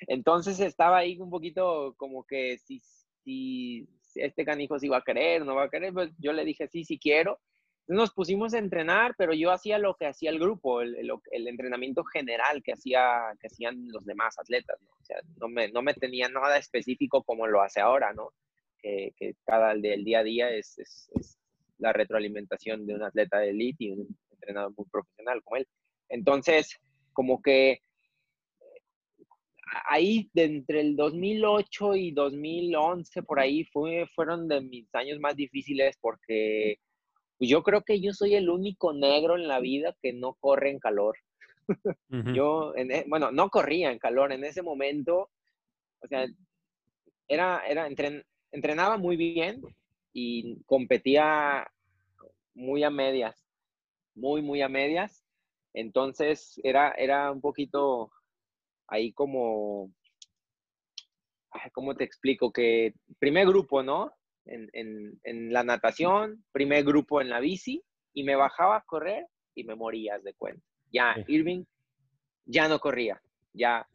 Entonces estaba ahí un poquito como que si, si este canijo sí va a querer, no va a querer, pues yo le dije sí, sí quiero. Nos pusimos a entrenar, pero yo hacía lo que hacía el grupo, el, el- el entrenamiento general que, hacía, que hacían los demás atletas, ¿no? O sea, no me, no me tenía nada específico como lo hace ahora, ¿no? Que, cada del día a día es, es- la retroalimentación de un atleta de elite y un entrenador muy profesional como él. Entonces, como que ahí de entre el 2008 y 2011 por ahí fue, fueron de mis años más difíciles porque pues, yo creo que yo soy el único negro en la vida que no corre en calor. Yo, en e- bueno, no corría en calor en ese momento, o sea, era, era, entren- entrenaba muy bien y competía muy a medias, muy, muy a medias. Entonces era, era un poquito ahí como, ay, ¿cómo te explico? Que primer grupo, ¿no? En, en, en la natación, primer grupo en la bici, y me bajaba a correr y me morías de cuenta. Ya. Irving ya no corría, ya,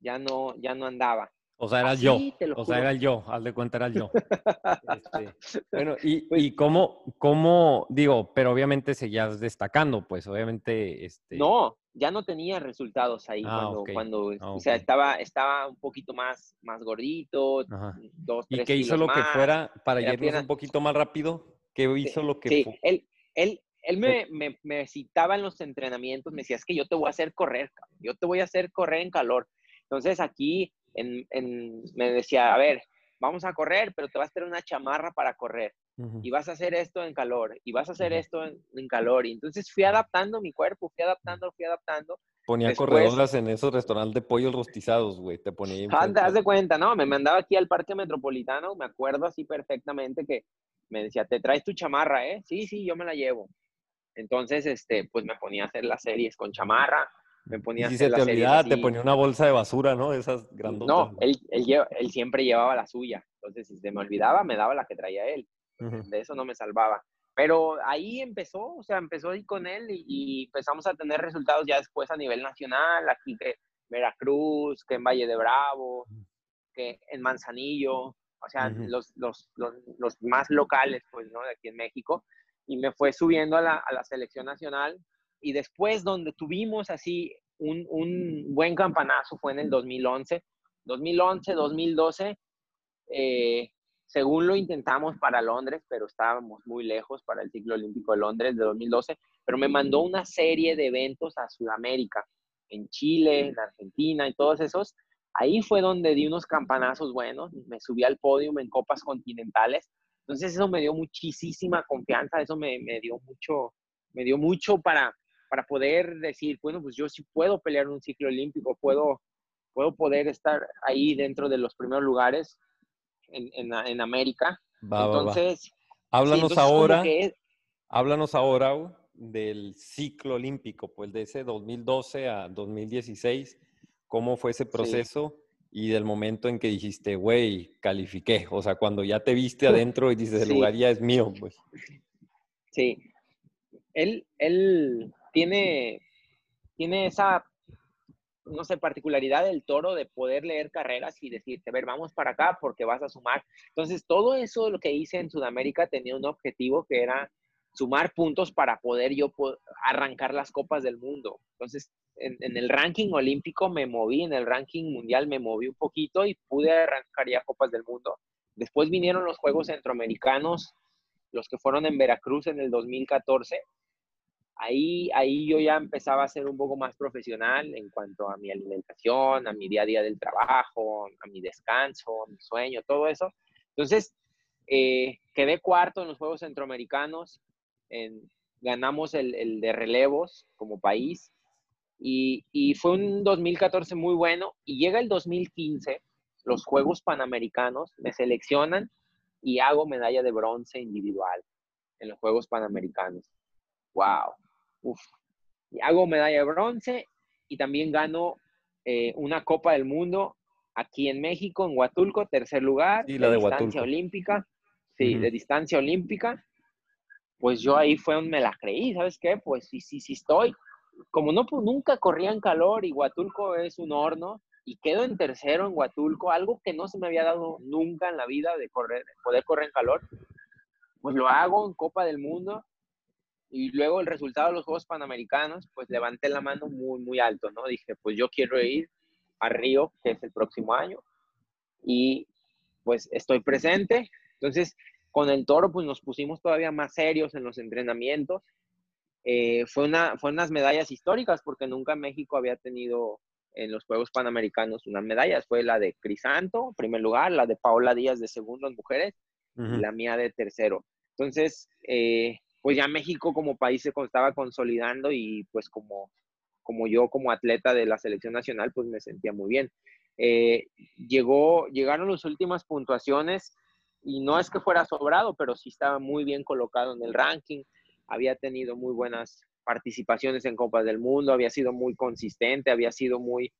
ya no, ya no andaba. O sea, era Así, yo. O sea, era el yo, haz de cuenta, era el yo. Este, [LAUGHS] bueno, y, Pues- y cómo, cómo, digo, pero obviamente seguías destacando, pues obviamente, este... No, ya no tenía resultados ahí Ah, cuando, cuando Ah, o sea, estaba, estaba un poquito más, más gordito, Ajá. dos, ¿Y tres qué hizo kilos lo que fuera para irnos pierna- un poquito más rápido? ¿Qué hizo lo que Sí, él, él, él me, me, me citaba en los entrenamientos, me decía, es que yo te voy a hacer correr, yo te voy a hacer correr en calor. Entonces aquí en, en- me decía, a ver, vamos a correr, pero te vas a tener una chamarra para correr Ujú. y vas a hacer esto en calor y vas a hacer esto en, en calor. Y entonces fui adaptando mi cuerpo, fui adaptando, fui adaptando. Ponía después- corredoras en esos restaurantes de pollos rostizados, güey. Te ponía ahí Haz, de cuenta, ¿no? Me mandaba aquí al parque metropolitano, me acuerdo así perfectamente que me decía, te traes tu chamarra, ¿eh? Sí, sí, yo me la llevo. Entonces, este, pues me ponía a hacer las series con chamarra, me ponía a hacer se te las series olvidaba, te así. ponía una bolsa de basura, ¿no? Esas grandotas. No, él, él, él siempre llevaba la suya. Entonces, si se me olvidaba, me daba la que traía él. De eso no me salvaba. Pero ahí empezó, o sea, empezó ahí con él y, y empezamos a tener resultados ya después a nivel nacional, aquí que Veracruz, que en Valle de Bravo, que en Manzanillo, o sea, Ujú. los, los, los, los más locales, pues, ¿no? De aquí en México. Y me fue subiendo a la, a la selección nacional. Y después, donde tuvimos así un, un buen campanazo, fue en el 2011. 2011, 2012, eh, según lo intentamos para Londres, pero estábamos muy lejos para el ciclo olímpico de Londres de 2012, pero me mandó una serie de eventos a Sudamérica, en Chile, en Argentina y todos esos. Ahí fue donde di unos campanazos buenos, me subí al podio en copas continentales. Entonces eso me dio muchísima confianza, eso me, me dio mucho, me dio mucho para, para poder decir, bueno, pues yo sí puedo pelear un ciclo olímpico, puedo, puedo poder estar ahí dentro de los primeros lugares en, en, en América. Va, va, va. entonces, sí, Háblanos entonces ahora, que háblanos ahora del ciclo olímpico, pues de ese 2012 a 2016, ¿cómo fue ese proceso? Y del momento en que dijiste, güey, califiqué. O sea, cuando ya te viste adentro y dices, el Sí. lugar ya es mío, pues. Sí. Él, él tiene, tiene esa, no sé, particularidad del toro de poder leer carreras y decirte, a ver, vamos para acá porque vas a sumar. Entonces, todo eso lo que hice en Sudamérica tenía un objetivo que era sumar puntos para poder yo arrancar las copas del mundo. Entonces, en, en el ranking olímpico me moví, en el ranking mundial me moví un poquito y pude arrancar ya copas del mundo. Después vinieron los Juegos Centroamericanos, los que fueron en Veracruz en el 2014. Ahí, ahí yo ya empezaba a ser un poco más profesional en cuanto a mi alimentación, a mi día a día del trabajo, a mi descanso, a mi sueño, todo eso. Entonces, eh, quedé cuarto en los Juegos Centroamericanos, en- ganamos el, el de relevos como país y, y fue un 2014 muy bueno y llega el 2015, los Juegos Panamericanos, me seleccionan y hago medalla de bronce individual en los Juegos Panamericanos. ¡Wow! Uf. Y hago medalla de bronce y también gano eh, una Copa del Mundo aquí en México, en Huatulco, tercer lugar, Sí, la de distancia Huatulco. olímpica, sí, Ujú. de distancia olímpica, pues yo ahí fue donde me la creí, ¿sabes qué? Pues sí, sí, sí estoy. Como no, pues nunca corría en calor y Huatulco es un horno, y quedo en tercero en Huatulco, algo que no se me había dado nunca en la vida de correr, poder correr en calor, pues lo hago en Copa del Mundo, y luego el resultado de los Juegos Panamericanos, pues levanté la mano muy, muy alto, ¿no? Dije, pues yo quiero ir a Río, que es el próximo año, y pues estoy presente. Entonces, con el toro, pues nos pusimos todavía más serios en los entrenamientos. Eh, fue, una, fue unas medallas históricas, porque nunca México había tenido en los Juegos Panamericanos unas medallas. Fue la de Crisanto, en primer lugar, la de Paola Díaz de segundo en mujeres, y la mía de tercero. Entonces, eh, pues ya México como país se estaba consolidando y pues como, como yo como atleta de la selección nacional, pues me sentía muy bien. Eh, llegó, llegaron las últimas puntuaciones y no es que fuera sobrado, pero sí estaba muy bien colocado en el ranking, había tenido muy buenas participaciones en Copas del Mundo, había sido muy consistente, había sido muy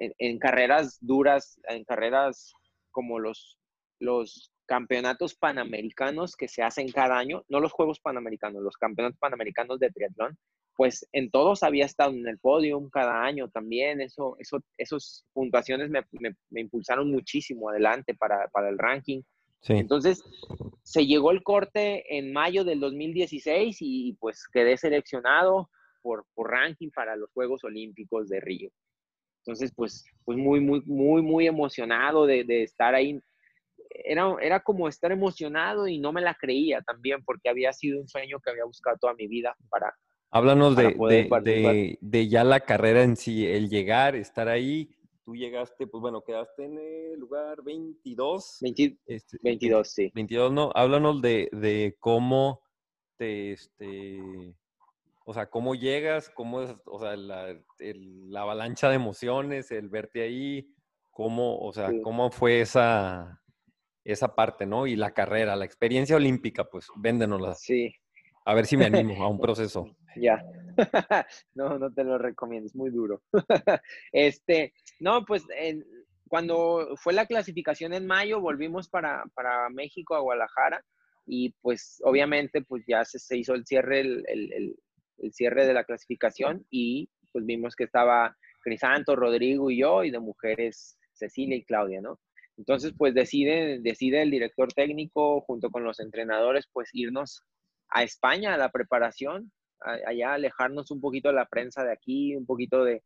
en, en carreras duras, en carreras como los, los campeonatos panamericanos que se hacen cada año, no los Juegos Panamericanos, los campeonatos panamericanos de triatlón, pues en todos había estado en el podium cada año también, eso, eso, esos puntuaciones me, me- me impulsaron muchísimo adelante para, para el ranking. Sí. Entonces, se llegó el corte en mayo del 2016 y pues quedé seleccionado por, por ranking para los Juegos Olímpicos de Río. Entonces, pues, pues muy, muy, muy, muy emocionado de, de estar ahí. Era, era como estar emocionado y no me la creía también porque había sido un sueño que había buscado toda mi vida para, Háblanos para de, poder de- de- de ya la carrera en sí, el llegar, estar ahí. Tú llegaste, pues bueno, quedaste en el lugar 22. 20 este, 22, sí. 22, no. Háblanos de, de cómo te, este, o sea, cómo llegas, cómo es, o sea, la, el- la avalancha de emociones, el verte ahí, cómo, o sea, Sí. cómo fue esa, esa parte, ¿no? Y la carrera, la experiencia olímpica, pues, véndenosla. Sí, A ver si me animo a un [LAUGHS] proceso. Ya. [LAUGHS] no, no te lo recomiendo, es muy duro. [LAUGHS] este, no, pues en- cuando fue la clasificación en mayo, volvimos para, para México, a Guadalajara, y pues obviamente pues ya se, se hizo el cierre, el, el- el- el cierre de la clasificación y pues vimos que estaba Crisanto, Rodrigo y yo, y de mujeres Cecilia y Claudia, ¿no? Entonces, pues decide, decide el director técnico junto con los entrenadores, pues irnos a España a la preparación, a- allá alejarnos un poquito de la prensa de aquí, un poquito de,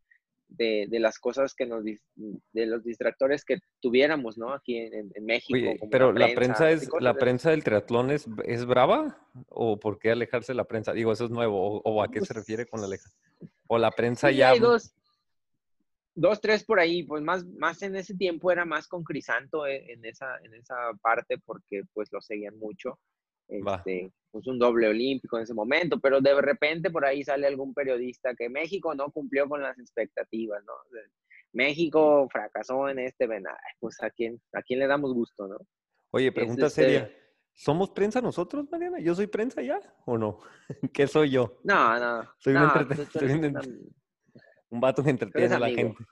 de, de las cosas que nos, de los distractores que tuviéramos, ¿no? Aquí en, México. Oye, como pero la prensa es, la prensa del triatlón es, es brava o por qué alejarse de la prensa? Digo, eso es nuevo, o, o a qué se Pues, refiere con la aleja. O la prensa Sí, ya. hay dos, dos, tres por ahí, pues más, más en ese tiempo era más con Crisanto eh, en esa, en esa parte porque pues lo seguían mucho. Este, pues un doble olímpico en ese momento, pero de repente por ahí sale algún periodista que México no cumplió con las expectativas, ¿no? México fracasó en este, ven, ay, pues a quién, a quién le damos gusto, ¿no? Oye, pregunta este- seria. ¿Somos prensa nosotros, Mariana? ¿Yo soy prensa ya o no? [LAUGHS] ¿Qué soy yo? No, no. Soy no, eres un una- Un vato que entretiene a la gente.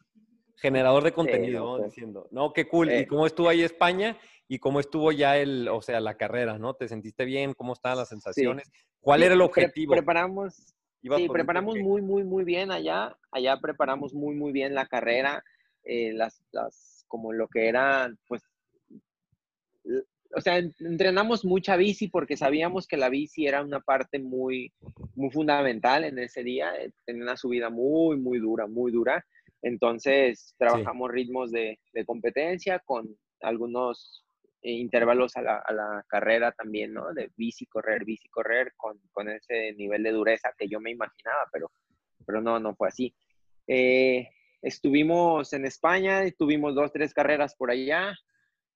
Generador de contenido, no, vamos pues. diciendo. No, qué cool. ¿Y Eh. cómo estuvo ahí España? ¿Y cómo estuvo ya el, o sea, la carrera, ¿no? ¿Te sentiste bien? ¿Cómo estaban las sensaciones? ¿Cuál Sí, era el pre- objetivo? preparamos, Sí, preparamos muy, muy, muy bien allá. Allá preparamos muy, muy bien la carrera, eh, las, las, como lo que era, pues, o sea, en- entrenamos mucha bici porque sabíamos que la bici era una parte muy, muy fundamental en ese día. eh, Tenía una subida muy, muy dura, muy dura. Entonces, trabajamos ritmos de, de competencia con algunos eh, intervalos a la, a la carrera también, ¿no? De bici, correr, bici, correr, con, con ese nivel de dureza que yo me imaginaba, pero, pero no, no fue así. Eh, estuvimos en España, tuvimos dos, tres carreras por allá,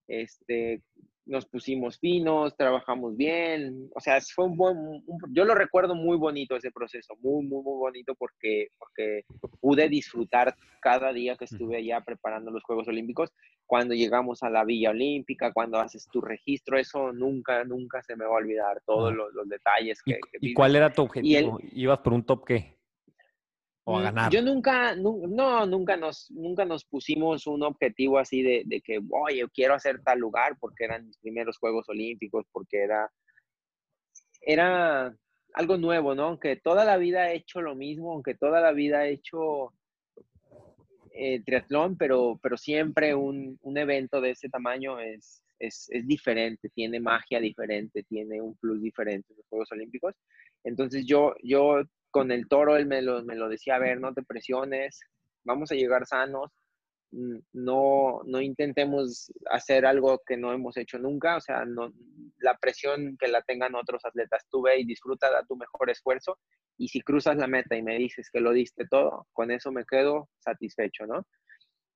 este, nos pusimos finos, trabajamos bien, o sea, fue un buen, un- yo lo recuerdo muy bonito ese proceso, muy, muy, muy bonito porque, porque pude disfrutar cada día que estuve allá preparando los Juegos Olímpicos, cuando llegamos a la Villa Olímpica, cuando haces tu registro, eso nunca, nunca se me va a olvidar, todos los, los detalles ¿Y, que, y cuál era tu objetivo? ¿Ibas por un top qué? O a Mm, ganar. Yo nunca, nu- no, nunca nos, nunca nos pusimos un objetivo así de, de que, oye, yo quiero hacer tal lugar porque eran mis primeros Juegos Olímpicos, porque era, era algo nuevo, ¿no? Aunque toda la vida he hecho lo mismo, aunque toda la vida he hecho eh, triatlón, pero, pero siempre un, un evento de ese tamaño es, es, es diferente, tiene magia diferente, tiene un plus diferente en los Juegos Olímpicos. Entonces yo, yo con el toro, él me lo, decía, a ver, no te presiones, vamos a llegar sanos, no, no intentemos hacer algo que no hemos hecho nunca, o sea, no, la presión que la tengan otros atletas, tú ve y disfruta, da tu mejor esfuerzo, y si cruzas la meta y me dices que lo diste todo, con eso me quedo satisfecho, ¿no?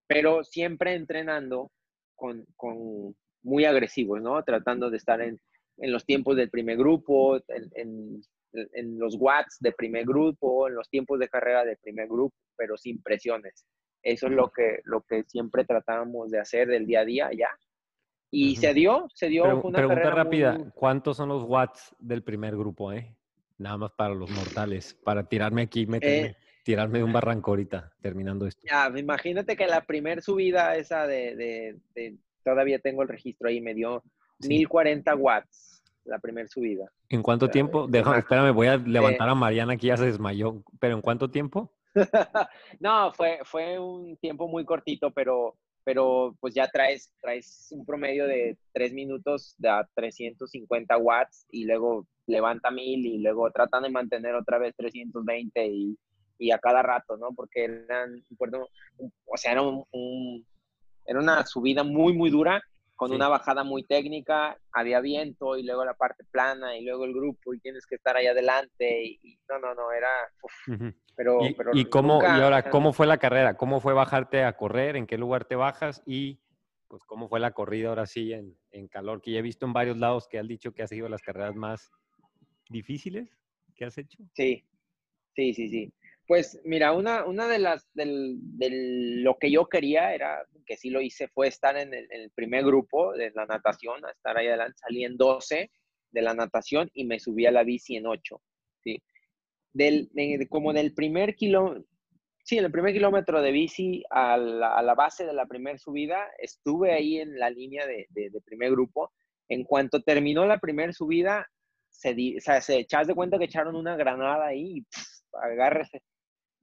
Pero siempre entrenando con, con muy agresivos, ¿no? Tratando de estar en, en los tiempos del primer grupo, en, en los watts de primer grupo, en los tiempos de carrera del primer grupo, pero sin presiones. Eso es lo que, lo que siempre tratábamos de hacer del día a día ya. Y se dio, se dio una pregunta carrera rápida, muy- ¿cuántos son los watts del primer grupo, eh? Nada más para los mortales, para tirarme aquí, meterme, Eh. tirarme de un barranco ahorita, terminando esto. Ya, imagínate que la primer subida esa de, de- de- todavía tengo el registro ahí, me dio Sí. 1040 watts la primer subida. ¿En cuánto tiempo? Déjame, espérame, voy a levantar a Mariana que ya se desmayó. ¿Pero en cuánto tiempo? [LAUGHS] no, fue, fue un tiempo muy cortito, pero, pero pues ya traes, traes un promedio de 3 minutos de a 350 watts y luego levanta 1000 y luego tratan de mantener otra vez 320 y, y a cada rato, ¿no? Porque eran, o sea, era, un- un- era una subida muy, muy dura con Sí. una bajada muy técnica, había viento y luego la parte plana y luego el grupo y tienes que estar ahí adelante y, y no, no, no, era, uf, pero, ¿Y, pero y cómo, nunca, y ahora, cómo fue la carrera? ¿Cómo fue bajarte a correr? ¿En qué lugar te bajas? Y pues cómo fue la corrida ahora sí en, en calor, que ya he visto en varios lados que has dicho que ha sido las carreras más difíciles que has hecho. Sí, sí, sí, sí. Pues mira, una, una de las, del, del- lo que yo quería era, que sí lo hice, fue estar en el, primer grupo de la natación, estar ahí adelante, salí en 12 de la natación y me subí a la bici en 8, ¿sí? Del, de- como del primer kilómetro, sí, en el primer kilómetro de bici a la, a la base de la primera subida, estuve ahí en la línea de, de, de primer grupo. En cuanto terminó la primera subida, se, di- o sea, se echas de cuenta que echaron una granada ahí y pff, agárrese,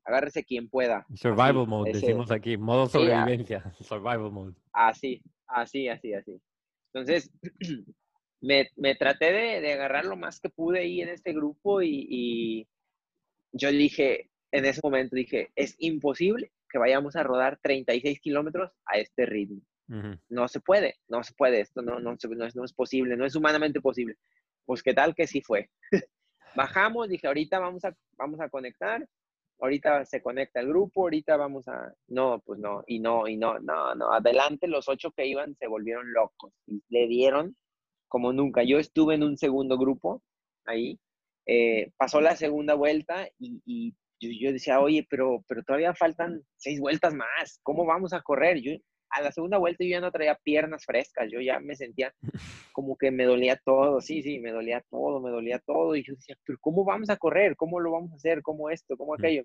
agárrese quien pueda. Survival Así, mode, ese- decimos aquí, modo Sí, sobrevivencia, [LAUGHS] survival mode. Así, así, así, así. Entonces, [CLEARS THROAT] me, me traté de, de agarrar lo más que pude ahí en este grupo y, y yo dije, en ese momento dije, es imposible que vayamos a rodar 36 kilómetros a este ritmo. Ujú. No se puede, no se puede, esto no, no, no es, no es posible, no es humanamente posible. Pues qué tal que sí fue. [LAUGHS] Bajamos, dije, ahorita vamos a, vamos a conectar, ahorita se conecta el grupo, ahorita vamos a... No, pues no, y no, y no, no, no, adelante los ocho que iban se volvieron locos y le dieron como nunca. Yo estuve en un segundo grupo ahí, eh, pasó la segunda vuelta y, yo decía, oye, pero, pero todavía faltan seis vueltas más, ¿cómo vamos a correr? Yo, a la segunda vuelta yo ya no traía piernas frescas, yo ya me sentía [LAUGHS] como que me dolía todo, sí, sí, me dolía todo, me dolía todo, y yo decía, pero ¿cómo vamos a correr? ¿Cómo lo vamos a hacer? ¿Cómo esto? ¿Cómo aquello?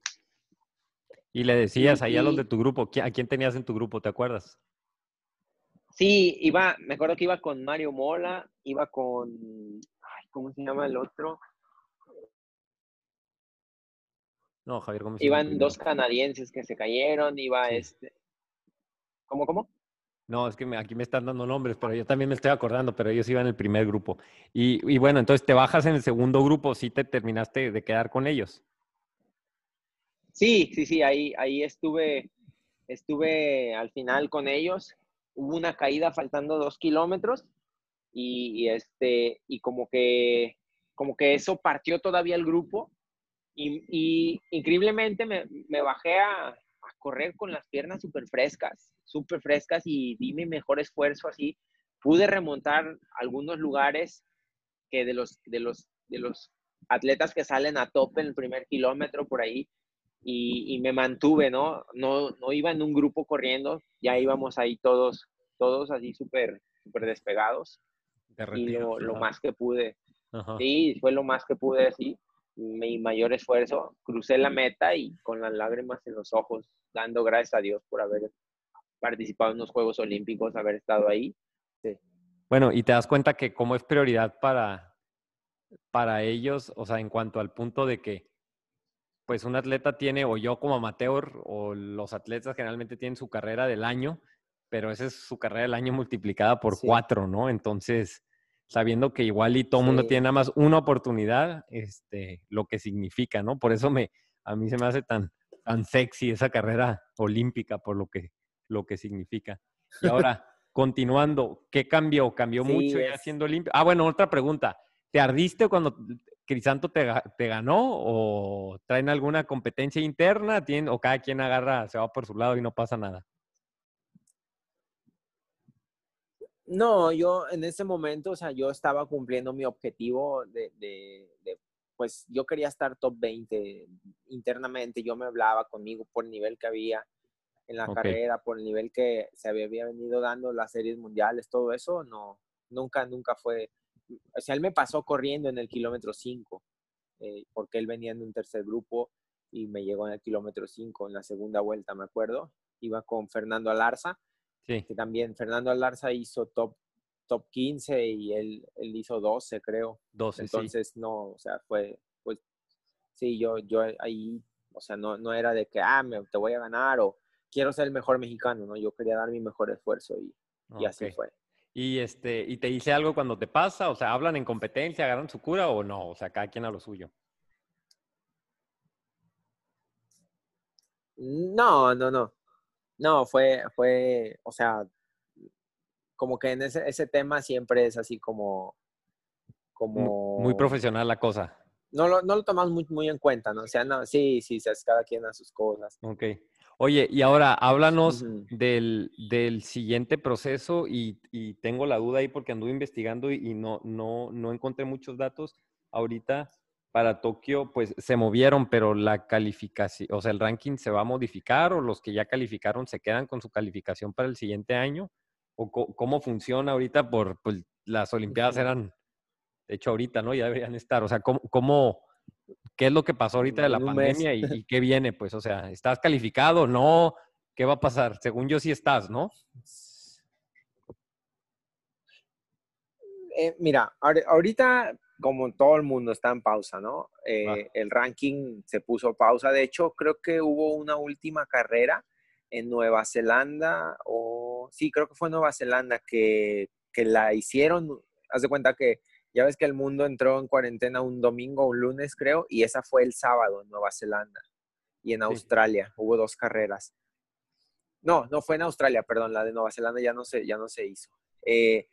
Y le decías ahí a los de tu grupo, ¿qui- ¿a quién tenías en tu grupo? ¿Te acuerdas? Sí, iba, me acuerdo que iba con Mario Mola, iba con, ay, ¿cómo se llama el otro? No, Javier Gómez. iba en Iban dos canadienses que se cayeron, iba Sí. este, ¿cómo, cómo? No, es que me- aquí me están dando nombres, pero yo también me estoy acordando, pero ellos iban en el primer grupo. Y, y bueno, entonces te bajas en el segundo grupo, sí te terminaste de quedar con ellos. Sí, sí, sí, ahí, ahí estuve, estuve al final con ellos. Hubo una caída faltando dos kilómetros y, y este, y como que, como que eso partió todavía el grupo y, y increíblemente me, me bajé a correr con las piernas súper frescas, súper frescas y di mi mejor esfuerzo así. Pude remontar algunos lugares que de los, de los, de los atletas que salen a tope en el primer kilómetro por ahí y, y me mantuve, ¿no? ¿no? No iba en un grupo corriendo, ya íbamos ahí todos, todos así súper, súper despegados y Derretidos, lo, lo más que pude. Ajá. Sí, fue lo más que pude, sí. Mi mayor esfuerzo, crucé la meta y con las lágrimas en los ojos, dando gracias a Dios por haber participado en los Juegos Olímpicos, haber estado ahí. Bueno, y te das cuenta que como es prioridad para, para ellos, o sea, en cuanto al punto de que, pues un atleta tiene, o yo como amateur, o los atletas generalmente tienen su carrera del año, pero esa es su carrera del año multiplicada por Sí. cuatro, ¿no? Entonces, sabiendo que igual y todo el mundo tiene nada más una oportunidad, este, lo que significa, ¿no? Por eso me, a mí se me hace tan, tan sexy esa carrera olímpica, por lo que, lo que significa. Y [LAUGHS] ahora, continuando, ¿qué cambió? ¿Cambió Sí, mucho ya es- siendo olímpico? Ah, bueno, otra pregunta. ¿Te ardiste cuando Crisanto te, te ganó o traen alguna competencia interna ¿Tienen- o cada quien agarra, se va por su lado y no pasa nada? No, yo en ese momento, o sea, yo estaba cumpliendo mi objetivo de, de- de, pues yo quería estar top 20 internamente, yo me hablaba conmigo por el nivel que había en la carrera, por el nivel que se había, había venido dando las series mundiales, todo eso, no, nunca, nunca fue, o sea, él me pasó corriendo en el kilómetro 5, eh, porque él venía en un tercer grupo y me llegó en el kilómetro 5, en la segunda vuelta, me acuerdo, iba con Fernando Alarza, Sí. que también Fernando Alarza hizo top, top 15 y él, él hizo 12, creo. 12, sí. Entonces, no, o sea, fue, pues, sí, yo, yo ahí, o sea, no, no era de que, ah, me, te voy a ganar o quiero ser el mejor mexicano, ¿no? Yo quería dar mi mejor esfuerzo y, y así fue. Y, este, ¿Y te dice algo cuando te pasa? O sea, ¿hablan en competencia, agarran su cura o no? O sea, cada quien a lo suyo. No, no, no. No, fue, fue, o sea, como que en ese, ese tema siempre es así como, como... Muy profesional la cosa. No lo, no lo tomamos muy, muy en cuenta, ¿no? O sea, no, sí, sí, es cada quien a sus cosas. Ok. Oye, y ahora háblanos del, del siguiente proceso y, y tengo la duda ahí porque anduve investigando y, y no, no, no encontré muchos datos. Ahorita para Tokio, pues se movieron, pero la calificación, o sea, el ranking se va a modificar o los que ya calificaron se quedan con su calificación para el siguiente año o cómo funciona ahorita por pues, las Olimpiadas eran, de hecho ahorita, ¿no? Ya deberían estar. O sea, ¿cómo, cómo qué es lo que pasó ahorita de la pandemia y, [LAUGHS] y qué viene? Pues, o sea, ¿estás calificado? ¿No? ¿Qué va a pasar? Según yo sí estás, ¿no? Eh, mira, ahori- ahorita, como todo el mundo está en pausa, ¿no? Eh, el ranking se puso pausa. De hecho, creo que hubo una última carrera en Nueva Zelanda, o sí, creo que fue Nueva Zelanda, que, que la hicieron. Haz de cuenta que ya ves que el mundo entró en cuarentena un domingo, un lunes, creo, y esa fue el sábado en Nueva Zelanda. Y en Australia hubo dos carreras. No, no fue en Australia, perdón, la de Nueva Zelanda ya no se, ya no se hizo. Eh,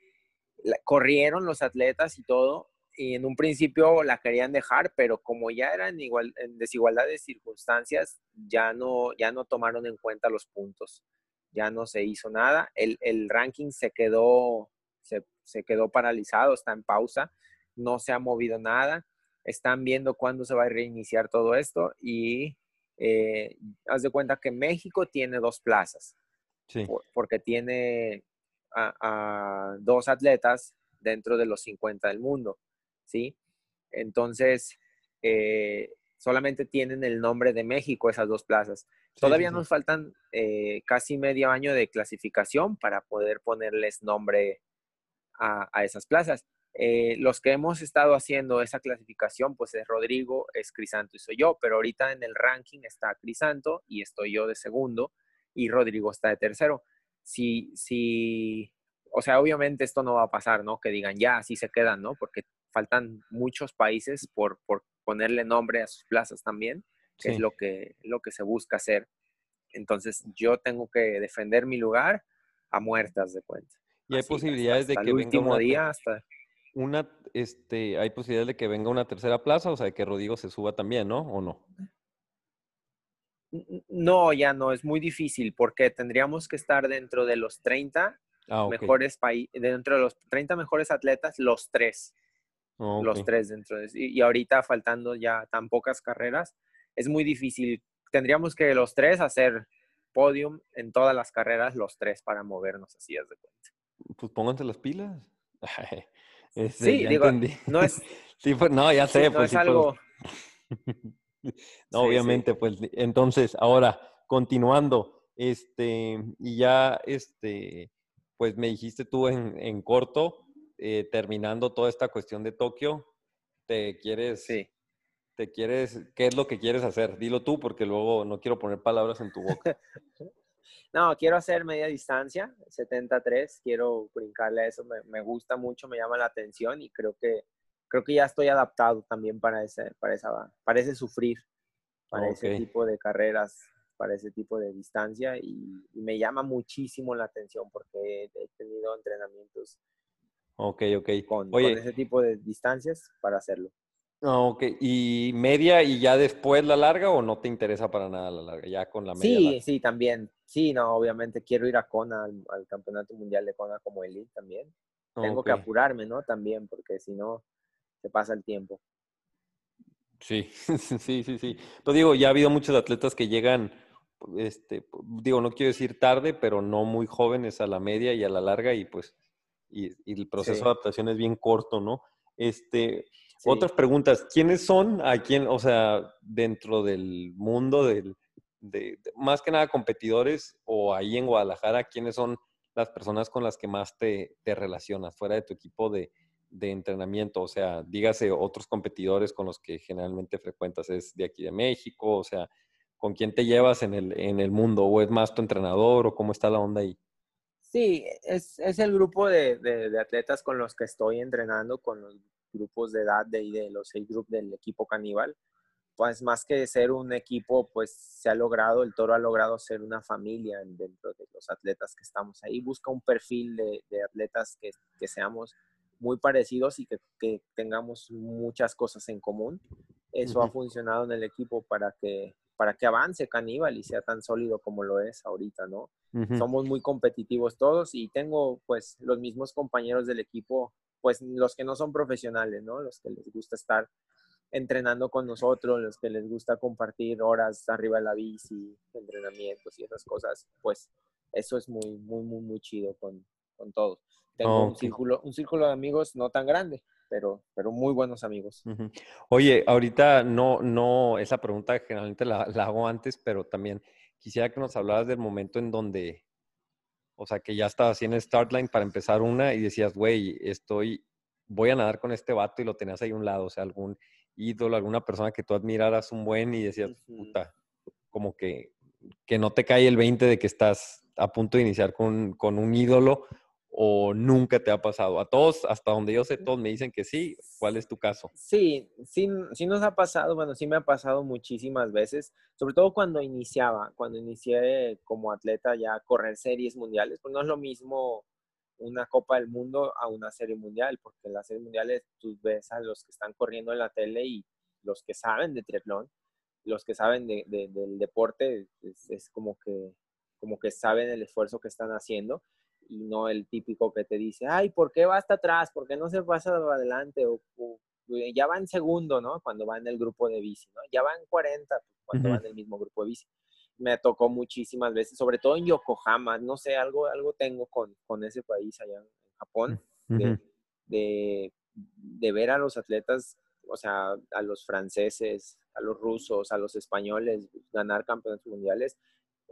la- corrieron los atletas y todo, y en un principio la querían dejar, pero como ya eran igual, en desigualdad de circunstancias, ya no, ya no tomaron en cuenta los puntos, ya no se hizo nada, el, el ranking se quedó, se, se quedó paralizado, está en pausa, no se ha movido nada, están viendo cuándo se va a reiniciar todo esto y eh, haz de cuenta que México tiene dos plazas Sí. por- porque tiene a, a dos atletas dentro de los 50 del mundo, ¿sí? Entonces, eh, solamente tienen el nombre de México esas dos plazas. Todavía nos faltan eh, casi medio año de clasificación para poder ponerles nombre a, a esas plazas. Eh, los que hemos estado haciendo esa clasificación, pues es Rodrigo, es Crisanto y soy yo, pero ahorita en el ranking está Crisanto y estoy yo de segundo y Rodrigo está de tercero. Si, si, o sea, obviamente esto no va a pasar, ¿no? Que digan ya, así se quedan, ¿no? Porque faltan muchos países por, por ponerle nombre a sus plazas también, que Sí. es lo que, lo que se busca hacer. Entonces yo tengo que defender mi lugar a muertas de cuenta. Y hay Así, posibilidades hasta de el que venga último una, día, hasta una, este, hay posibilidades de que venga una tercera plaza, o sea, de que Rodrigo se suba también, ¿no? ¿O no? No, ya no, es muy difícil porque tendríamos que estar dentro de los 30 Ah, mejores países, dentro de los 30 mejores atletas, los tres, Ah, los tres dentro de y, y ahorita faltando ya tan pocas carreras, es muy difícil. Tendríamos que los tres hacer podium en todas las carreras, los tres para movernos así, haz de cuenta. Pues pónganse las pilas. [LAUGHS] Este, Sí, digo, entendí. no es, [LAUGHS] Sí, pues, no, ya sí, sé, no pues es sí, pues, algo, [LAUGHS] No, obviamente, pues entonces, ahora, continuando, este, y ya, este, pues me dijiste tú en, en corto, eh, terminando toda esta cuestión de Tokio, te quieres, Sí. te quieres, ¿qué es lo que quieres hacer? Dilo tú, porque luego no quiero poner palabras en tu boca. [LAUGHS] No, quiero hacer media distancia, 73, quiero brincarle a eso, me, me gusta mucho, me llama la atención y creo que, creo que ya estoy adaptado también para ese, para esa, para ese sufrir, para ese tipo de carreras, para ese tipo de distancia y, y me llama muchísimo la atención porque he tenido entrenamientos Ok, ok. con, ese tipo de distancias para hacerlo. no, ok, ¿y media y ya después la larga o no te interesa para nada la larga? Ya con la media Sí, larga. sí, también. Sí, no, obviamente quiero ir a Kona, al, al Campeonato Mundial de Kona como elite también. Tengo que apurarme, ¿no? También, porque si no, se pasa el tiempo. Sí, [LAUGHS] sí, sí, sí. Pues digo, ya ha habido muchos atletas que llegan, este, digo, no quiero decir tarde, pero no muy jóvenes a la media y a la larga y pues, y, y el proceso Sí. de adaptación es bien corto, ¿no? Este, Sí. otras preguntas, ¿quiénes son a quién, o sea, dentro del mundo del, de, de- más que nada competidores o ahí en Guadalajara, quiénes son las personas con las que más te, te relacionas fuera de tu equipo de, de entrenamiento? O sea, dígase otros competidores con los que generalmente frecuentas, es de aquí de México, o sea, ¿con quién te llevas en el, en el mundo? ¿O es más tu entrenador o cómo está la onda ahí? Sí, es, es el grupo de, de- de atletas con los que estoy entrenando, con los grupos de edad de, de los seis grupos del equipo caníbal. Pues más que ser un equipo, pues se ha logrado, el toro ha logrado ser una familia dentro de los atletas que estamos ahí. Busca un perfil de, de atletas que, que seamos muy parecidos y que, que tengamos muchas cosas en común. Eso ha funcionado en el equipo para que, para que avance Caníbal y sea tan sólido como lo es ahorita, ¿no? Ujú. somos muy competitivos todos y tengo pues los mismos compañeros del equipo, pues los que no son profesionales, ¿no? Los que les gusta estar entrenando con nosotros, los que les gusta compartir horas arriba de la bici, entrenamientos y esas cosas, pues eso es muy, muy, muy, muy chido con, con todos. Tengo un círculo, un círculo de amigos no tan grande, pero, pero muy buenos amigos. Oye, ahorita no, no, esa pregunta generalmente la, la hago antes, pero también quisiera que nos hablaras del momento en donde, o sea, que ya estabas así en el start line para empezar una y decías, güey, estoy, voy a nadar con este vato y lo tenías ahí a un lado, o sea, algún ídolo, alguna persona que tú admiraras un buen y decías, puta, como que, que no te cae el 20 de que estás a punto de iniciar con, con un ídolo o nunca te ha pasado. A todos, hasta donde yo sé, todos me dicen que sí. ¿Cuál es tu caso? Sí, sí, sí nos ha pasado, bueno, sí me ha pasado muchísimas veces, sobre todo cuando iniciaba, cuando inicié como atleta ya a correr series mundiales, pues no es lo mismo una Copa del Mundo a una serie mundial, porque en las series mundiales tú ves a los que están corriendo en la tele y los que saben de triatlón, los que saben de, de, del deporte, es, es como, que, como que saben el esfuerzo que están haciendo y no el típico que te dice, ay, ¿por qué va hasta atrás? ¿Por qué no se pasa adelante? O, o, ya va en segundo, ¿no? Cuando va en el grupo de bici, ¿no? Ya va en 40, pues, cuando Ujú. va en el mismo grupo de bici. Me tocó muchísimas veces, sobre todo en Yokohama, no sé, algo, algo tengo con, con ese país allá en Japón, de, Ujú. de, de ver a los atletas, o sea, a los franceses, a los rusos, a los españoles ganar campeonatos mundiales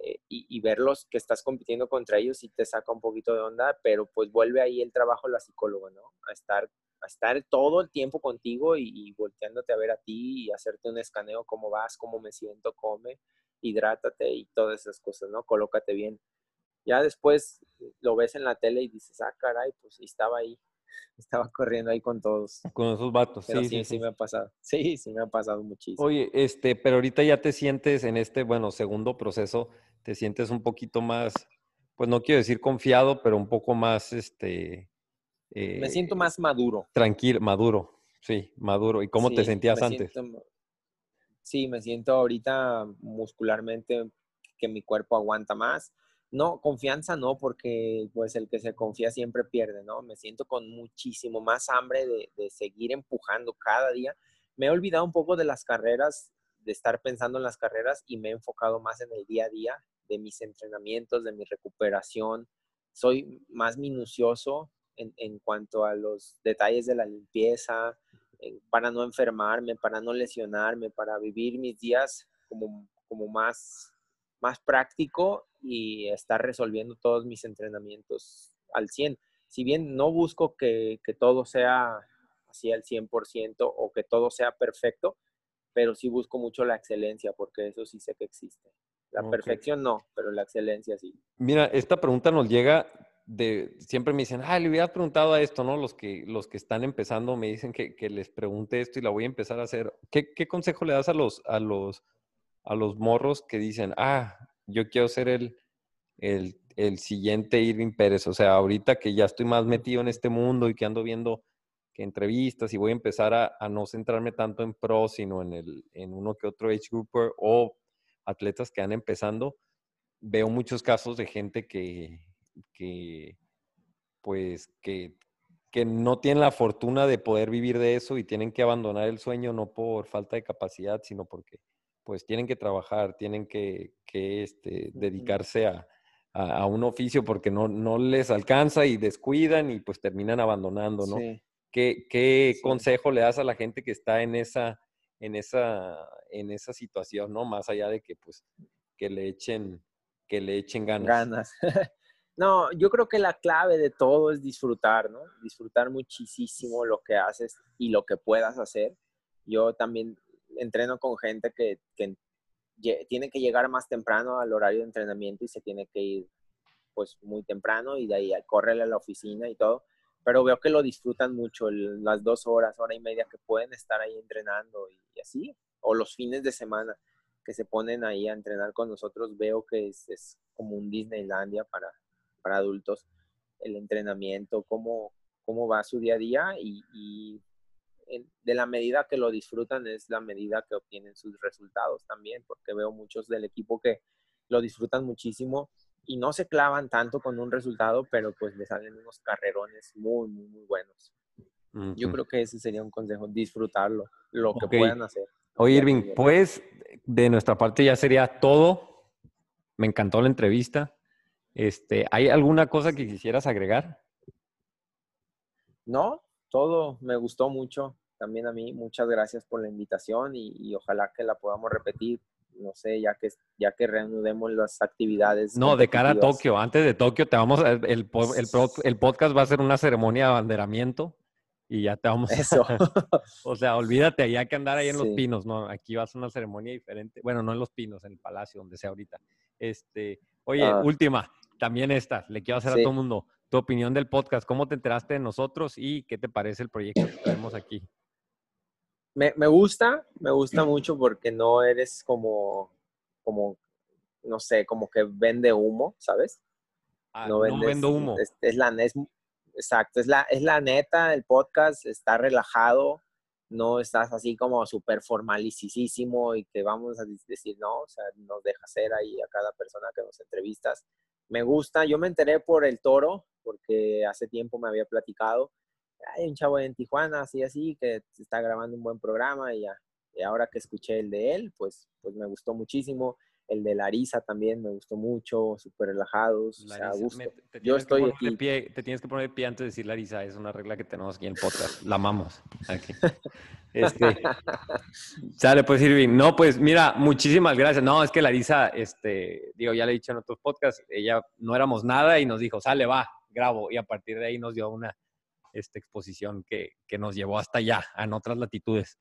eh, y, y, verlos que estás compitiendo contra ellos y te saca un poquito de onda, pero pues vuelve ahí el trabajo de la psicóloga, ¿no? A estar, a estar todo el tiempo contigo y, y volteándote a ver a ti y hacerte un escaneo, cómo vas, cómo me siento, come, hidrátate y todas esas cosas, ¿no? Colócate bien. Ya después lo ves en la tele y dices, ah, caray, pues estaba ahí, [LAUGHS] estaba corriendo ahí con todos. Con esos vatos, Pero sí, sí, sí, sí, sí. me ha pasado. [LAUGHS] Sí, sí me ha pasado muchísimo. Oye, este, pero ahorita ya te sientes en este, bueno, segundo proceso, te sientes un poquito más, pues no quiero decir confiado, pero un poco más, este... me siento eh, más maduro. Tranquilo, maduro, sí, maduro. ¿Y cómo te sentías antes? siento- sí, me siento ahorita muscularmente que mi cuerpo aguanta más. No, confianza no, porque pues el que se confía siempre pierde, ¿no? Me siento con muchísimo más hambre de, de seguir empujando cada día. Me he olvidado un poco de las carreras, de estar pensando en las carreras y me he enfocado más en el día a día, de mis entrenamientos, de mi recuperación. Soy más minucioso en, cuanto a los detalles de la limpieza, para no enfermarme, para no lesionarme, para vivir mis días como, como más, más práctico y estar resolviendo todos mis entrenamientos al 100. Si bien no busco que, que todo sea así al 100% o que todo sea perfecto, pero sí busco mucho la excelencia porque eso sí sé que existe. La perfección no, pero la excelencia sí. Mira, esta pregunta nos llega de, siempre me dicen, ah, le hubieras preguntado a esto, ¿no? Los que, los que están empezando me dicen que, que les pregunte esto y la voy a empezar a hacer. ¿Qué, qué consejo le das a los, a los, a los morros que dicen, ah, yo quiero ser el, el, el siguiente Irving Pérez? O sea, ahorita que ya estoy más metido en este mundo y que ando viendo que entrevistas y voy a empezar a, a no centrarme tanto en pro, sino en, el, en uno que otro age grouper o atletas que han empezando, veo muchos casos de gente que, que pues, que, que no tienen la fortuna de poder vivir de eso y tienen que abandonar el sueño no por falta de capacidad, sino porque pues tienen que trabajar, tienen que, que este, dedicarse a, a- a un oficio porque no, no les alcanza y descuidan y pues terminan abandonando, ¿no? Sí. ¿Qué, qué Sí. consejo le das a la gente que está en esa, en esa, en esa situación, ¿no? Más allá de que pues que le echen, que le echen ganas. ganas. [LAUGHS] no, yo creo que la clave de todo es disfrutar, ¿no? Disfrutar muchísimo lo que haces y lo que puedas hacer. Yo también entreno con gente que, que tiene que llegar más temprano al horario de entrenamiento y se tiene que ir pues muy temprano y de ahí correrle a la oficina y todo. Pero veo que lo disfrutan mucho el- las dos horas, hora y media que pueden estar ahí entrenando y, y así. O los fines de semana que se ponen ahí a entrenar con nosotros, veo que es, como un Disneylandia para, para adultos, el entrenamiento, cómo, cómo va su día a día y, de la medida que lo disfrutan es la medida que obtienen sus resultados también, porque veo muchos del equipo que lo disfrutan muchísimo y no se clavan tanto con un resultado, pero pues le salen unos carrerones muy, muy, muy buenos. Yo creo que ese sería un consejo, disfrutarlo, lo que puedan hacer. Oye, Irving, pues de nuestra parte ya sería todo. Me encantó la entrevista. Este, ¿hay alguna cosa que quisieras agregar? No, todo me gustó mucho, también a mí. Muchas gracias por la invitación y, y ojalá que la podamos repetir, no sé, ya que, ya que reanudemos las actividades. No, de cara a. Tokio. Antes de Tokio te vamos a, el, el podcast va a ser una ceremonia de abanderamiento y ya te vamos a- Eso. [LAUGHS] O sea, olvídate, hay que andar ahí en los pinos, ¿no? Aquí va a una ceremonia diferente. Bueno, no en los pinos, en el palacio, donde sea ahorita. Este, oye, Ah. última, también esta, le quiero hacer a todo el mundo tu opinión del podcast. ¿Cómo te enteraste de nosotros y qué te parece el proyecto que tenemos aquí? me, me gusta, me gusta mucho porque no eres como, como, no sé, como que vende humo, ¿sabes? Ah, no, no vendes- vendo humo. Es, es la es- exacto, es la, es la neta, el podcast está relajado, no estás así como súper formalicísimo y que vamos a decir, no, o sea, nos deja ser ahí a cada persona que nos entrevistas. Me gusta, yo me enteré por el toro, porque hace tiempo me había platicado, hay un chavo en Tijuana, así, así, que está grabando un buen programa y ya. Y ahora que escuché el de él, pues, pues me gustó muchísimo. El de Larisa también me gustó mucho, súper relajados, o sea, gusto. me- te Yo estoy aquí. pie- te tienes que poner de pie antes de decir Larisa, es una regla que tenemos aquí en el podcast. La amamos. Aquí. [LAUGHS] Este, sale, pues Irving. No, pues mira, muchísimas gracias. No, es que Larisa, este, digo, ya le he dicho en otros podcasts, ella no éramos nada y nos dijo, sale, va, grabo. Y a partir de ahí nos dio una esta exposición que, que nos llevó hasta allá, en otras latitudes.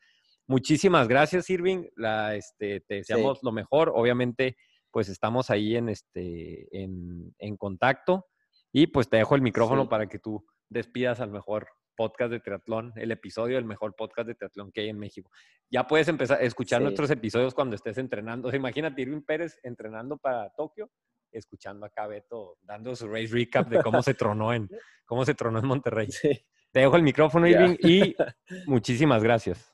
Muchísimas gracias, Irving. La, este, te deseamos lo mejor. Obviamente, pues estamos ahí en, este, en, en contacto. Y pues te dejo el micrófono Sí. para que tú despidas al mejor podcast de triatlón, el episodio del mejor podcast de triatlón que hay en México. Ya puedes empezar a escuchar Sí. nuestros episodios cuando estés entrenando. O [LAUGHS] sea, imagínate Irving Pérez entrenando para Tokio, escuchando acá a Beto dando su race recap de cómo se tronó en, [LAUGHS] cómo se tronó en Monterrey. Sí. Te dejo el micrófono. Irving, y [LAUGHS] muchísimas gracias.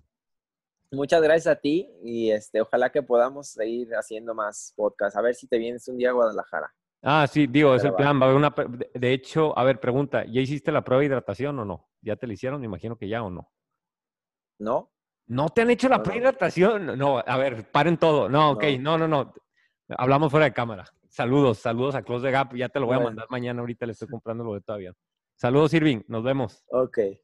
Muchas gracias a ti y este, ojalá que podamos seguir haciendo más podcasts. A ver si te vienes un día a Guadalajara. Ah, sí, digo, es el plan. Va a haber una. de- hecho, a ver, pregunta, ¿ya hiciste la prueba de hidratación o no? ¿Ya te la hicieron? Me imagino que ya o no. ¿No? ¿No te han hecho la No, prueba de hidratación? No, a ver, paren todo. No, ok, no, no, no. Hablamos fuera de cámara. Saludos, saludos a Close the Gap. Ya te lo voy a Bueno. mandar mañana. Ahorita le estoy comprando lo de todavía. Saludos, Irving. Nos vemos. Ok. Bye.